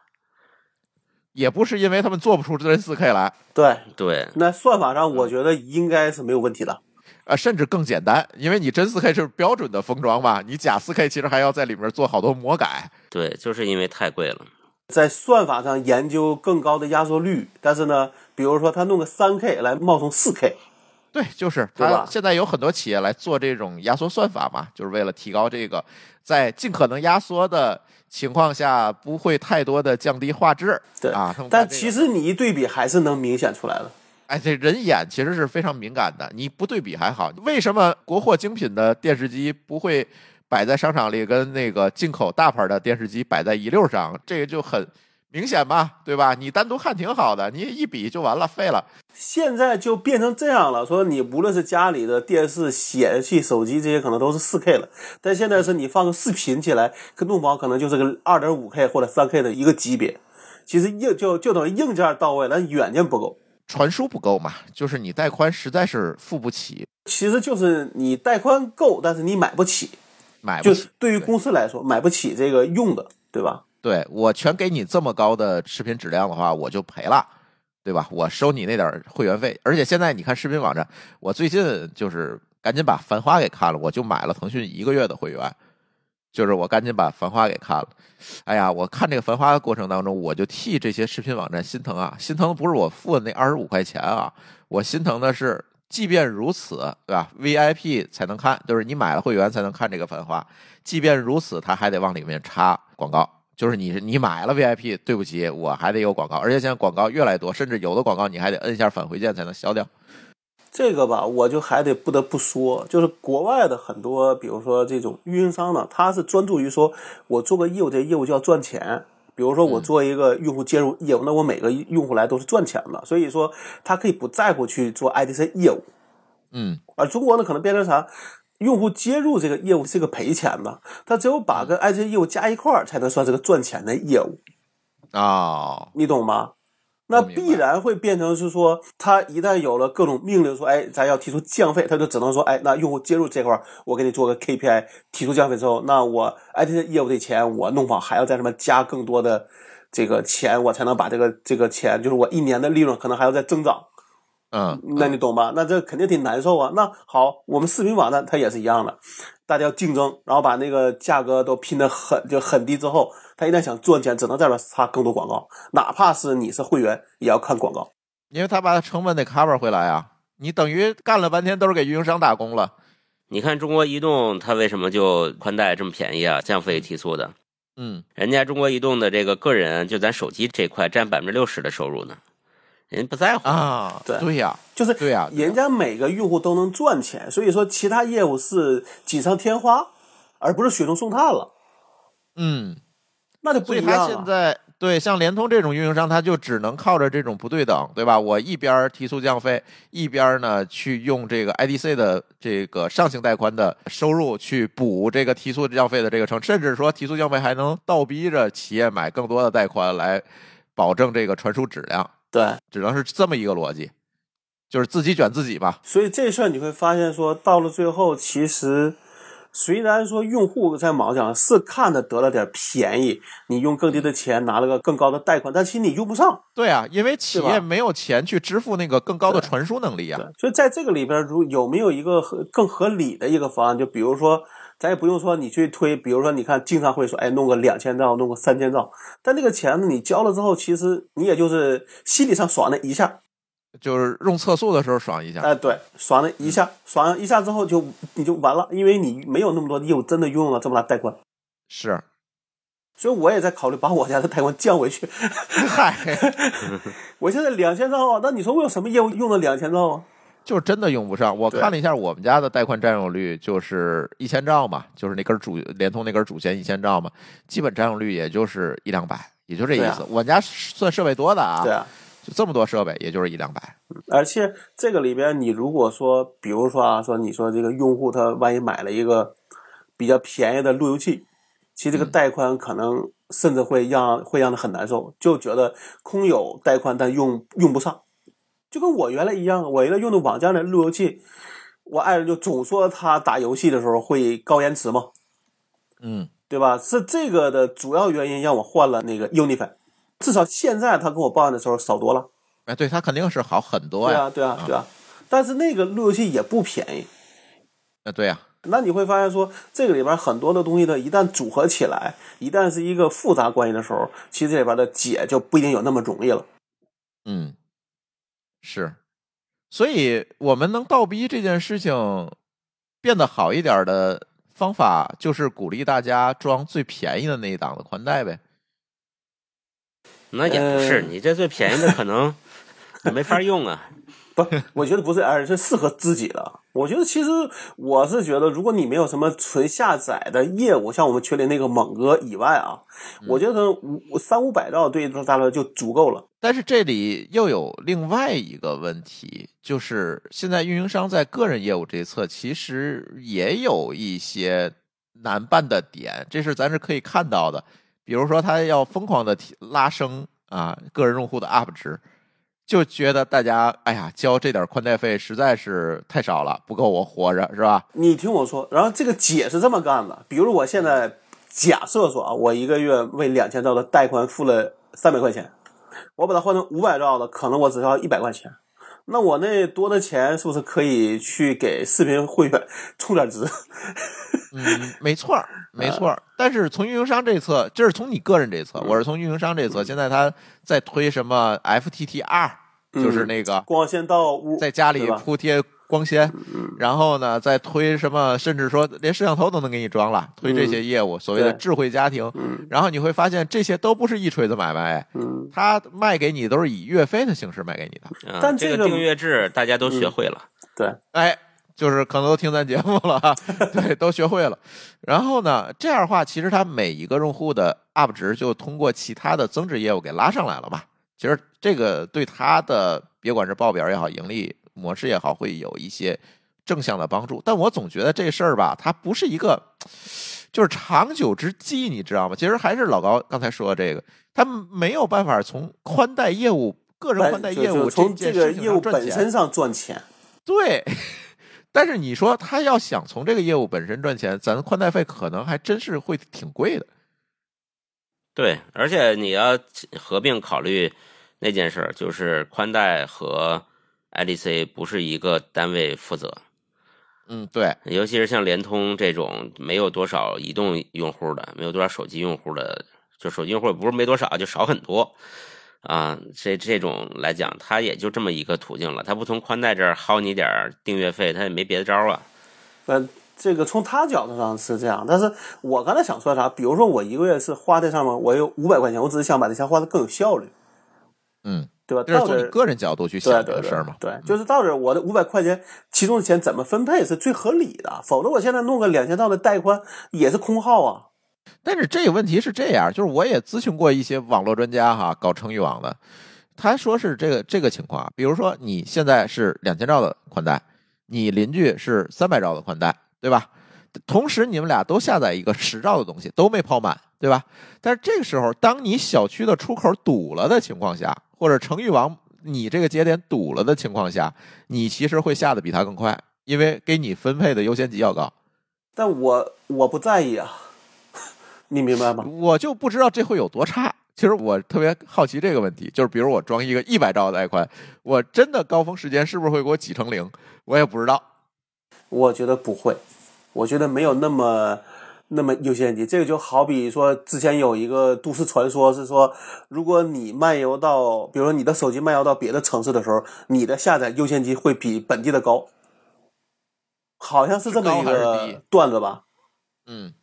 也不是因为他们做不出真四 K 来。对对，那算法上我觉得应该是没有问题的，啊，甚至更简单，因为你真四 K 是标准的封装嘛，你假四 K 其实还要在里面做好多魔改。对，就是因为太贵了，在算法上研究更高的压缩率，但是呢，比如说他弄个三 K 来冒充四 K。对，就是它现在有很多企业来做这种压缩算法嘛，就是为了提高这个在尽可能压缩的情况下不会太多的降低画质。对啊，但其实你一对比还是能明显出来的。哎，这人眼其实是非常敏感的，你不对比还好。为什么国货精品的电视机不会摆在商场里，跟那个进口大牌的电视机摆在一溜上？这个就很。明显吧，对吧？你单独看挺好的，你一比就完了，废了。现在就变成这样了，说你无论是家里的电视、显示器、手机这些，可能都是四 K 了。但现在是你放个视频起来，跟弄房可能就是个二点五 K 或者三 K 的一个级别。其实硬就就等于硬件到位了，软件不够，传输不够嘛，就是你带宽实在是付不起。其实就是你带宽够，但是你买不起，买不起。对于公司来说，买不起这个用的，对吧？对我全给你这么高的视频质量的话，我就赔了，对吧？我收你那点会员费，而且现在你看视频网站，我最近就是赶紧把《繁花》给看了，我就买了腾讯一个月的会员，就是我赶紧把《繁花》给看了。哎呀，我看这个《繁花》的过程当中，我就替这些视频网站心疼啊！心疼的不是我付的那二十五块钱啊，我心疼的是，即便如此，对吧？VIP 才能看，就是你买了会员才能看这个《繁花》，即便如此，他还得往里面插广告。就是你，你买了 VIP，对不起，我还得有广告，而且现在广告越来越多，甚至有的广告你还得摁一下返回键才能消掉。这个吧，我就还得不得不说，就是国外的很多，比如说这种运营商呢，他是专注于说，我做个业务，这业务就要赚钱。比如说我做一个用户接入业务，那我每个用户来都是赚钱的，所以说他可以不在乎去做 IDC 业务。嗯，而中国呢，可能变成啥？用户接入这个业务是个赔钱的，他只有把跟 IC 业务加一块儿，才能算是个赚钱的业务啊，你懂吗？那必然会变成是说，他一旦有了各种命令，说，哎，咱要提出降费，他就只能说，哎，那用户接入这块儿，我给你做个 K P I，提出降费之后，那我 I T 业务的钱，我弄好还要在上面加更多的这个钱，我才能把这个这个钱，就是我一年的利润可能还要再增长。嗯，那你懂吧？那这肯定挺难受啊。那好，我们视频网站它也是一样的，大家要竞争，然后把那个价格都拼的很就很低之后，他一旦想赚钱，只能在这插更多广告，哪怕是你是会员，也要看广告，因为他把成本得 cover 回来啊。你等于干了半天都是给运营商打工了。你看中国移动，它为什么就宽带这么便宜啊？降费提速的，嗯，人家中国移动的这个个人，就咱手机这块占百分之六十的收入呢。人不在乎啊。对对呀，就是对呀，人家每个用户都能赚钱，所以说其他业务是锦上添花，而不是雪中送炭了。嗯，那就不所以他一样了。现在对像联通这种运营商，他就只能靠着这种不对等，对吧？我一边提速降费，一边呢去用这个 IDC 的这个上行带宽的收入去补这个提速降费的这个成，甚至说提速降费还能倒逼着企业买更多的带宽来保证这个传输质量，对，只能是这么一个逻辑，就是自己卷自己吧。所以这事儿你会发现说，到了最后，其实虽然说用户在网上是看着得了点便宜，你用更低的钱拿了个更高的贷款，但其实你用不上。对啊，因为企业没有钱去支付那个更高的传输能力啊对。，所以在这个里边，如有没有一个合更合理的一个方案？就比如说，咱也不用说你去推，比如说你看经常会说，哎，弄个两千兆，弄个三千兆，但这个钱呢，你交了之后，其实你也就是心理上爽了一下，就是用测速的时候爽一下。哎，对，爽了一下，爽了一下之后就你就完了，因为你没有那么多业务真的用了这么大带宽，是，所以我也在考虑把我家的带宽降回去。嗨，(laughs) 我现在两千兆啊，那你说我有什么业务用了两千兆啊？就是真的用不上。我看了一下我们家的带宽占用率，就是一千兆嘛，就是那根主联通那根主线一千兆嘛，基本占用率也就是一两百，也就这意思。我家算设备多的啊，对啊，就这么多设备，也就是一两百。而且这个里边，你如果说，比如说啊，说你说这个用户他万一买了一个比较便宜的路由器，其实这个嗯带宽可能甚至会让会让他很难受，就觉得空有带宽但用用不上，就跟我原来一样，我原来用的网站的路由器，我爱人就总说他打游戏的时候会高延迟嘛，嗯，对吧？是这个的主要原因让我换了那个 Unify，至少现在他跟我抱怨的时候少多了。哎，对，他肯定是好很多呀。对啊，对啊，对啊。但是那个路由器也不便宜。啊，对呀，那你会发现说，这个里边很多的东西呢，一旦组合起来，一旦是一个复杂关系的时候，其实这里边的解就不一定有那么容易了。嗯，是。所以我们能倒逼这件事情变得好一点的方法，就是鼓励大家装最便宜的那一档的宽带呗。那也不是，呃你这最便宜的可能你 (laughs) 没法用啊。不，我觉得不是，而是适合自己的。我觉得其实我是觉得，如果你没有什么纯下载的业务，像我们群里那个猛哥以外啊，我觉得五三五百兆对大家就足够了。但是这里又有另外一个问题，就是现在运营商在个人业务这一侧其实也有一些难办的点，这是咱是可以看到的。比如说，他要疯狂的提拉升啊个人用户的 UP 值，就觉得大家哎呀交这点宽带费实在是太少了，不够我活着，是吧？你听我说，然后这个姐是这么干的，比如我现在假设说啊，我一个月为两千兆的带宽付了三百块钱，我把它换成五百兆的，可能我只要一百块钱。那我那多的钱是不是可以去给视频会员充点值？嗯，没错儿，没错儿。(laughs) 但是从运营商这侧，这是从你个人这侧，我是从运营商这侧。现在他在推什么 FTTR，就是那个光纤到屋，在家里铺贴光纤，然后呢再推什么，甚至说连摄像头都能给你装了，推这些业务，所谓的智慧家庭。然后你会发现这些都不是一锤子买卖，嗯，他卖给你都是以月费的形式卖给你的。啊但这个这订阅制大家都学会了，对，哎，就是可能都听咱节目了，(laughs) 对，都学会了。然后呢，这样的话，其实它每一个用户的 UP 值就通过其他的增值业务给拉上来了嘛。其实这个对它的别管是报表也好，盈利模式也好，会有一些正向的帮助。但我总觉得这事儿吧，它不是一个就是长久之计，你知道吗？其实还是老高刚才说的这个，他没有办法从宽带业务。个人宽带业务就从这个业务本身上赚钱。(laughs) 对，但是你说他要想从这个业务本身赚钱，咱宽带费可能还真是会挺贵的。对，而且你要合并考虑那件事儿，就是宽带和 IDC 不是一个单位负责，嗯，对，尤其是像联通这种没有多少移动用户的，没有多少手机用户的，就手机用户不是没多少，就少很多啊。这这种来讲，它也就这么一个途径了，它不从宽带这儿薅你点儿订阅费，它也没别的招儿啊。呃，这个从他角度上是这样，但是我刚才想说啥？比如说我一个月是花在上面，我有五百块钱，我只是想把这钱花的更有效率，嗯，对吧？这是从你个人角度去想这对对个事儿嘛？对，就是到底我的五百块钱其中的钱怎么分配是最合理的，否则我现在弄个两千兆的带宽也是空号啊。但是这个问题是这样，就是我也咨询过一些网络专家哈，搞成域网的，他说是这个这个情况，比如说你现在是两千兆的宽带，你邻居是三百兆的宽带，对吧？同时你们俩都下载一个十兆的东西，都没跑满，对吧？但是这个时候，当你小区的出口堵了的情况下，或者成域网你这个节点堵了的情况下，你其实会下的比他更快，因为给你分配的优先级要高。但我我不在意啊，(laughs) 你明白吗？我就不知道这会有多差。其实我特别好奇这个问题，就是比如我装一个一百兆的带宽，我真的高峰时间是不是会给我挤成零？我也不知道。我觉得不会，我觉得没有那么那么优先级。这个就好比说，之前有一个都市传说是说，如果你漫游到，比如说你的手机漫游到别的城市的时候，你的下载优先级会比本地的高，好像是这么一个段子吧？嗯，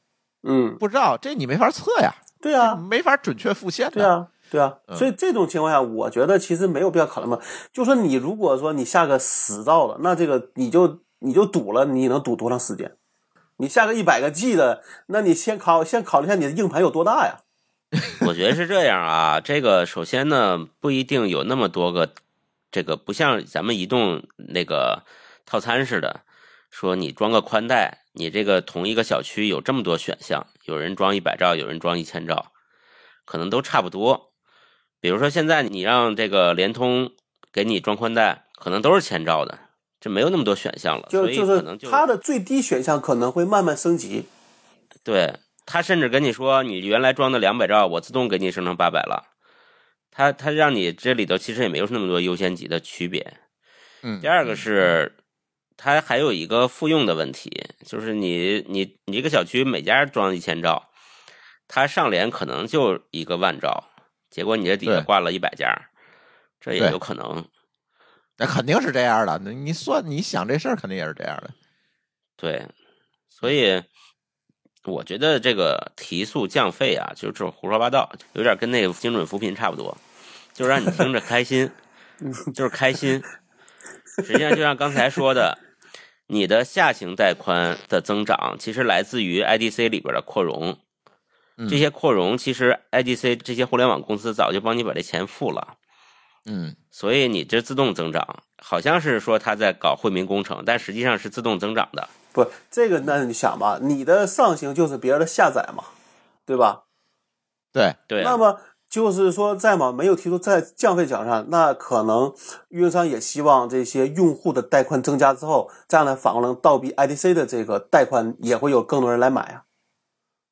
嗯，不知道，这你没法测呀，对啊，没法准确复现的。对啊，对啊，嗯所以这种情况下，我觉得其实没有必要考虑嘛。就说你如果说你下个十兆的，那这个你就你就赌了，你能赌多长时间？你下个一百个 G 的，那你先考先考虑一下你的硬盘有多大呀？(laughs) 我觉得是这样啊，这个首先呢不一定有那么多个，这个不像咱们移动那个套餐似的，说你装个宽带，你这个同一个小区有这么多选项，有人装一百兆，有人装一千兆，可能都差不多。比如说现在你让这个联通给你装宽带，可能都是千兆的，这没有那么多选项了，就就可能就是它的最低选项可能会慢慢升级。对他甚至跟你说，你原来装的两百兆，我自动给你升成八百了。他他让你这里头其实也没有那么多优先级的区别。嗯第二个是，它还有一个复用的问题，就是你你你一个小区每家装一千兆，它上联可能就一个万兆，结果你这底下挂了一百家，这也有可能。那肯定是这样的。那你算，你想这事儿肯定也是这样的。对，所以我觉得这个提速降费啊，就是这种胡说八道，有点跟那个精准扶贫差不多，就是让你听着开心，(laughs) 就是开心。实际上，就像刚才说的，你的下行带宽的增长其实来自于 IDC 里边的扩容，嗯这些扩容其实 IDC 这些互联网公司早就帮你把这钱付了。嗯，所以你这自动增长，好像是说他在搞惠民工程，但实际上是自动增长的。不，这个那你想吧，你的上行就是别人的下载嘛，对吧？对，对啊、那么就是说，在嘛没有提出在降费奖上，那可能运营商也希望这些用户的带宽增加之后，这样呢反而能倒逼 IDC 的这个带宽也会有更多人来买啊，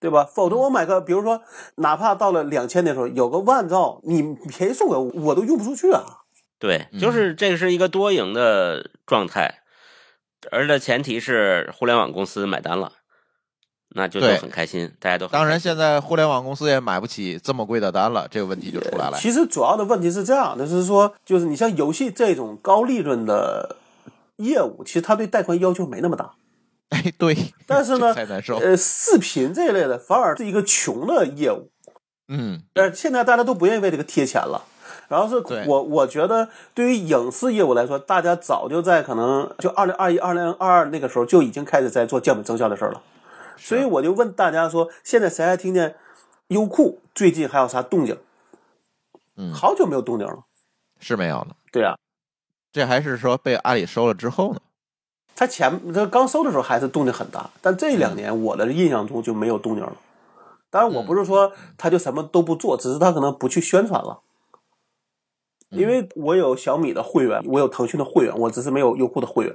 对吧？否则我买个，比如说哪怕到了两千的时候，有个万兆，你便宜送给我，我都用不出去啊。对，就是这个是一个多赢的状态，而的前提是互联网公司买单了，那就都很开心，大家都当然现在互联网公司也买不起这么贵的单了，这个问题就出来了。其实主要的问题是这样的，就是说，就是你像游戏这种高利润的业务，其实它对贷款要求没那么大。哎，对，但是呢 (laughs) 难受。呃，视频这一类的反而是一个穷的业务，嗯，但是现在大家都不愿意为这个贴钱了。然后是我我觉得对于影视业务来说，大家早就在可能就二零二一、二零二二那个时候就已经开始在做降本增效的事儿了。所以我就问大家说，现在谁还听见优酷最近还有啥动静？嗯好久没有动静了。是没有了。对啊，这还是说被阿里收了之后呢？他前他刚收的时候还是动静很大，但这两年我的印象中就没有动静了。当然，我不是说他就什么都不做，只是他可能不去宣传了。因为我有小米的会员，我有腾讯的会员，我只是没有优酷的会员。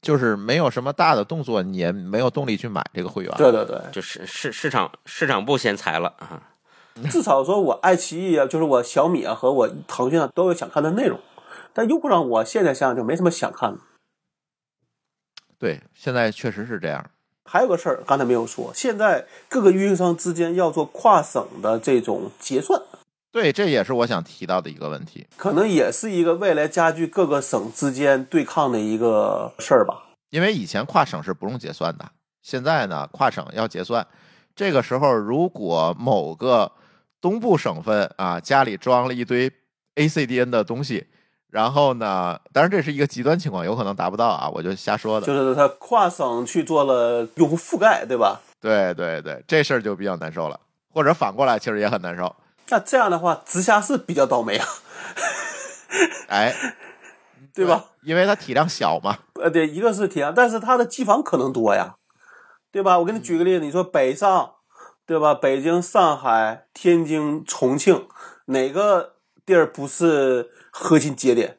就是没有什么大的动作，你也没有动力去买这个会员。对对对，就是市市场市场部先裁了啊，(laughs) 至少说我爱奇艺啊，就是我小米啊和我腾讯啊都有想看的内容，但优酷上我现在想想就没什么想看的。对，现在确实是这样。还有个事儿，刚才没有说，现在各个运营商之间要做跨省的这种结算，对，这也是我想提到的一个问题，可能也是一个未来加剧各个省之间对抗的一个事儿吧。因为以前跨省是不用结算的，现在呢跨省要结算。这个时候，如果某个东部省份啊家里装了一堆 ACDN 的东西。然后呢，当然这是一个极端情况，有可能达不到啊，我就瞎说的。就是他跨省去做了用户覆盖，对吧？对对对，这事儿就比较难受了，或者反过来，其实也很难受。那这样的话，直辖市比较倒霉啊。(laughs) 哎，对吧？因为它体量小嘛。呃，对，一个是体量，但是它的机房可能多呀，对吧？我给你举个例子，你说北上，对吧？北京、上海、天津、重庆，哪个地儿不是核心节点？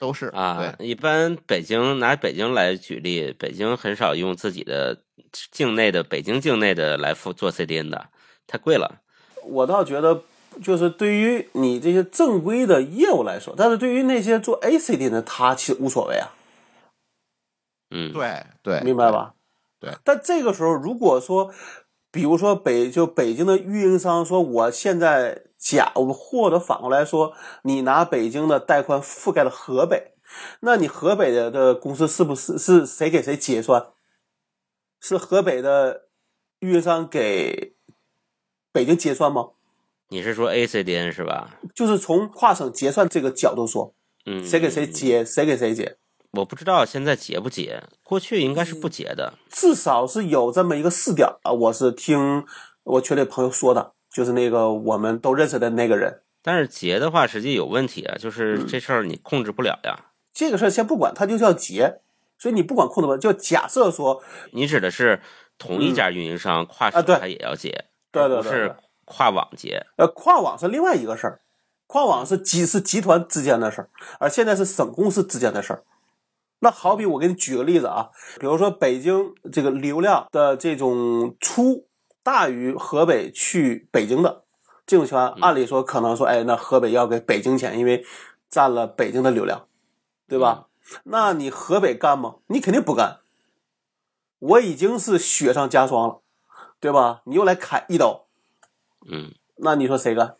都是啊。一般北京拿北京来举例，北京很少用自己的境内的北京境内的来付做 CDN 的，太贵了。我倒觉得。就是对于你这些正规的业务来说，但是对于那些做 ACDN 的，他其实无所谓啊。嗯，对对，明白吧？对。但这个时候，如果说，比如说北就北京的运营商说，我现在假，或者反过来说，你拿北京的带宽覆盖了河北，那你河北的的公司是不是是谁给谁结算？是河北的运营商给北京结算吗？你是说 ACDN 是吧？就是从跨省结算这个角度说，嗯，谁给谁结，谁给谁结？我不知道现在结不结，过去应该是不结的，至少是有这么一个试点啊。我是听我群里朋友说的，就是那个我们都认识的那个人。但是结的话，实际有问题啊，就是这事儿你控制不了呀。这个事儿先不管，它就叫结，所以你不管控制不，就假设说，你指的是同一家运营商跨省它也要结，对对对。跨网结，呃，跨网是另外一个事儿，跨网是集是集团之间的事儿，而现在是省公司之间的事儿。那好比我给你举个例子啊，比如说北京这个流量的这种出大于河北去北京的这种情况，按理说可能说，哎，那河北要给北京钱，因为占了北京的流量，对吧？那你河北干吗？你肯定不干。我已经是雪上加霜了，对吧？你又来砍一刀。嗯，那你说谁干？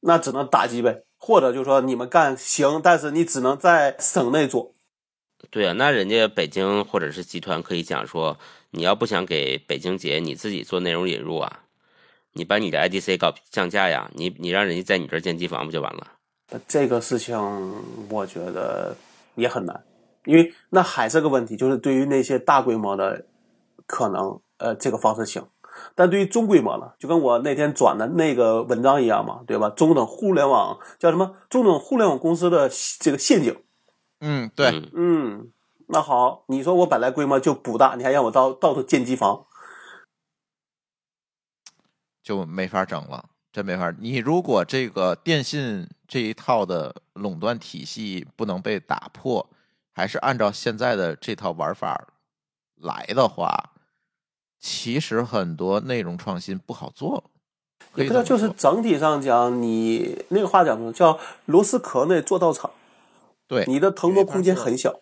那只能打击呗，或者就说你们干行，但是你只能在省内做。对啊，那人家北京或者是集团可以讲说，你要不想给北京结，你自己做内容引入啊，你把你的 IDC 搞降价呀，你你让人家在你这儿建机房不就完了？这个事情我觉得也很难，因为那还是个问题，就是对于那些大规模的，可能呃这个方式行。但对于中规模了，就跟我那天转的那个文章一样嘛，对吧？中等互联网叫什么？中等互联网公司的这个陷阱。嗯，对，嗯，那好，你说我本来规模就不大，你还让我到到处建机房，就没法整了，真没法。你如果这个电信这一套的垄断体系不能被打破，还是按照现在的这套玩法来的话。其实很多内容创新不好做，不知道就是整体上讲，你那个话讲说叫螺丝壳内做道场，对，你的腾挪空间很小，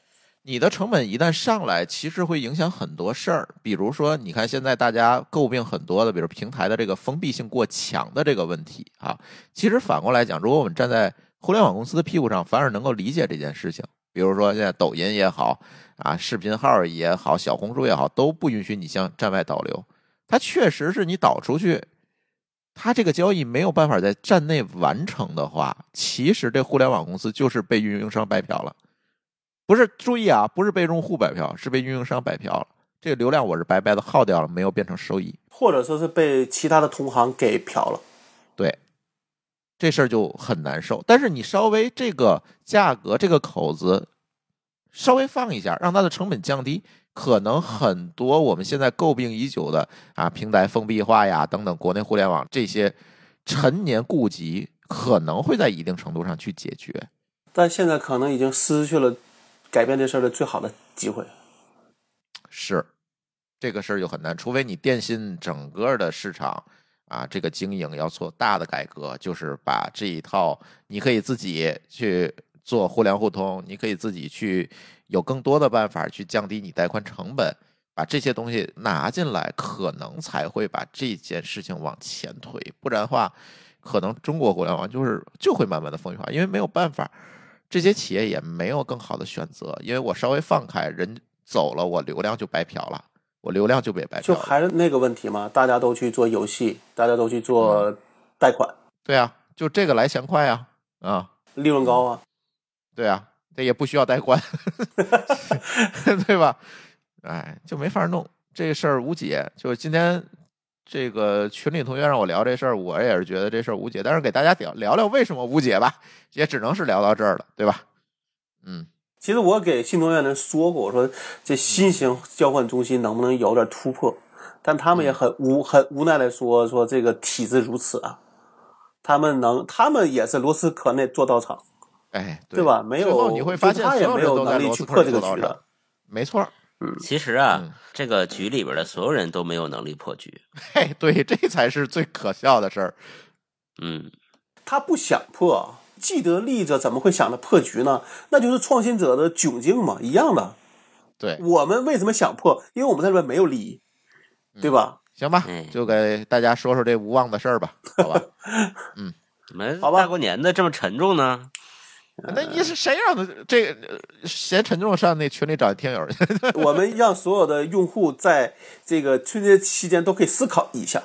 你的成本一旦上来，其实会影响很多事儿。比如说，你看现在大家诟病很多的，比如平台的这个封闭性过强的这个问题啊。其实反过来讲，如果我们站在互联网公司的屁股上，反而能够理解这件事情。比如说现在抖音也好。啊，视频号也好，小红书也好，都不允许你向站外导流。它确实是你导出去，它这个交易没有办法在站内完成的话，其实这互联网公司就是被运营商白嫖了。不是，注意啊，不是被用户白嫖，是被运营商白嫖了。这个流量我是白白的耗掉了，没有变成收益，或者说是被其他的同行给嫖了。对，这事儿就很难受。但是你稍微这个价格这个口子。稍微放一下，让它的成本降低，可能很多我们现在诟病已久的啊平台封闭化呀等等，国内互联网这些陈年痼疾，可能会在一定程度上去解决。但现在可能已经失去了改变这事儿的最好的机会。是，这个事儿就很难，除非你电信整个的市场啊这个经营要做大的改革，就是把这一套你可以自己去。做互联互通，你可以自己去有更多的办法去降低你带宽成本，把这些东西拿进来，可能才会把这件事情往前推。不然的话，可能中国互联网就是就会慢慢的封闭化，因为没有办法，这些企业也没有更好的选择。因为我稍微放开，人走了，我流量就白嫖了，我流量就被白嫖。就还是那个问题嘛，大家都去做游戏，大家都去做贷款。对啊，就这个来钱快啊。啊，利润高啊。对啊，这也不需要带宽，(laughs) 对吧？哎，就没法弄这事儿无解。就是今天这个群里同学让我聊这事儿，我也是觉得这事儿无解。但是给大家聊聊聊为什么无解吧，也只能是聊到这儿了，对吧？嗯，其实我给信托院人说过，我说这新型交换中心能不能有点突破？但他们也很无很无奈的说说这个体制如此啊，他们能，他们也是螺丝壳内做道场，哎，对吧？没有，最后你会发现他也没有所有人都在能力螺丝去破这个壳做道场局的。，没错儿。其实啊，嗯这个局里边的所有人都没有能力破局。(laughs) 嘿，对，这才是最可笑的事儿。嗯，他不想破，既得利益者怎么会想着破局呢？那就是创新者的窘境嘛，一样的。对，我们为什么想破？因为我们在这边没有利益，对吧？行吧哎，就给大家说说这无望的事儿吧，好吧？(laughs) 怎么好吧大过年的这么沉重呢？那你是谁让的这个呃嫌沉重上那群里找听友去？(laughs) 我们让所有的用户在这个春节期间都可以思考一下。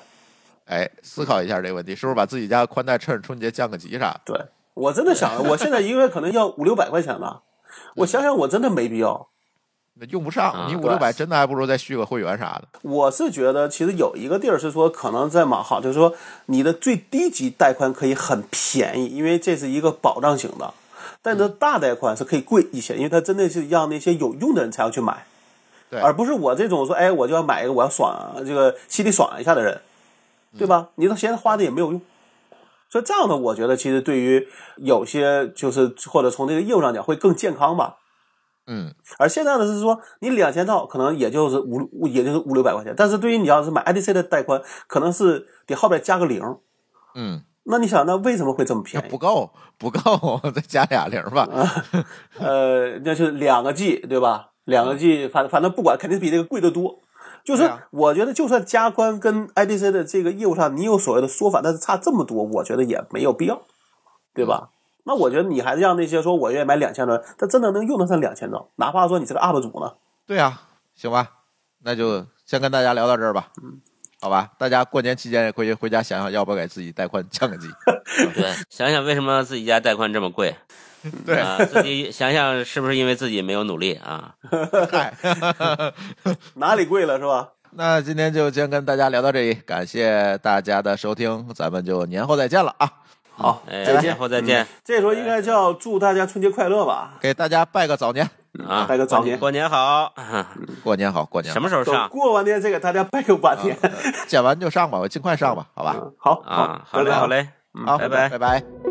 哎，思考一下这个问题，是不是把自己家宽带趁着春节降个级啥的？对我真的想，我现在一个月可能要五六百块钱呢。我想想，我真的没必要。那用不上，啊你五六百真的还不如再续个会员啥的。我是觉得，其实有一个地儿是说，可能在马好，就是说你的最低级带宽可以很便宜，因为这是一个保障型的。但是大带宽是可以贵一些，因为它真的是让那些有用的人才要去买，对而不是我这种说，哎，我就要买一个我要爽这个心里爽一下的人，对吧？你到现在花的也没有用，所以这样的我觉得其实对于有些就是或者从这个业务上讲会更健康吧。嗯，而现在呢是说，你两千套可能也就是五也就是五六百块钱，但是对于你要是买 IDC 的带宽，可能是得后边加个零。嗯，那你想，那为什么会这么便宜不？够，不够，(laughs) 再加俩零吧。呃，(laughs) 那是两个 G 对吧？两个 G，反反正不管，肯定比这个贵得多。就是我觉得，就算加宽跟 IDC 的这个业务上，你有所谓的说法，但是差这么多，我觉得也没有必要，对吧？那我觉得你还是让那些说我愿意买两千兆，他真的能用得上两千兆，哪怕说你是个 UP 主呢，对啊，行吧，那就先跟大家聊到这儿吧。嗯好吧，大家过年期间也回去回家想想，要不要给自己带宽降个级。(laughs) 对，想想为什么自己家带宽这么贵 (laughs) 对，啊？自己想想是不是因为自己没有努力啊？嗨，(laughs) 哪里贵了是吧？那今天就先跟大家聊到这里，感谢大家的收听，咱们就年后再见了啊！好，哎，再见年。后再见这时候应该叫祝大家春节快乐吧？给大家拜个早年，啊！拜个早年过年好，过年好，过年好什么时候上过完年再给大家拜个晚年。(laughs) 剪完就上吧，我尽快上吧，好吧？好好，啊？好嘞，好嘞，好，拜拜拜拜。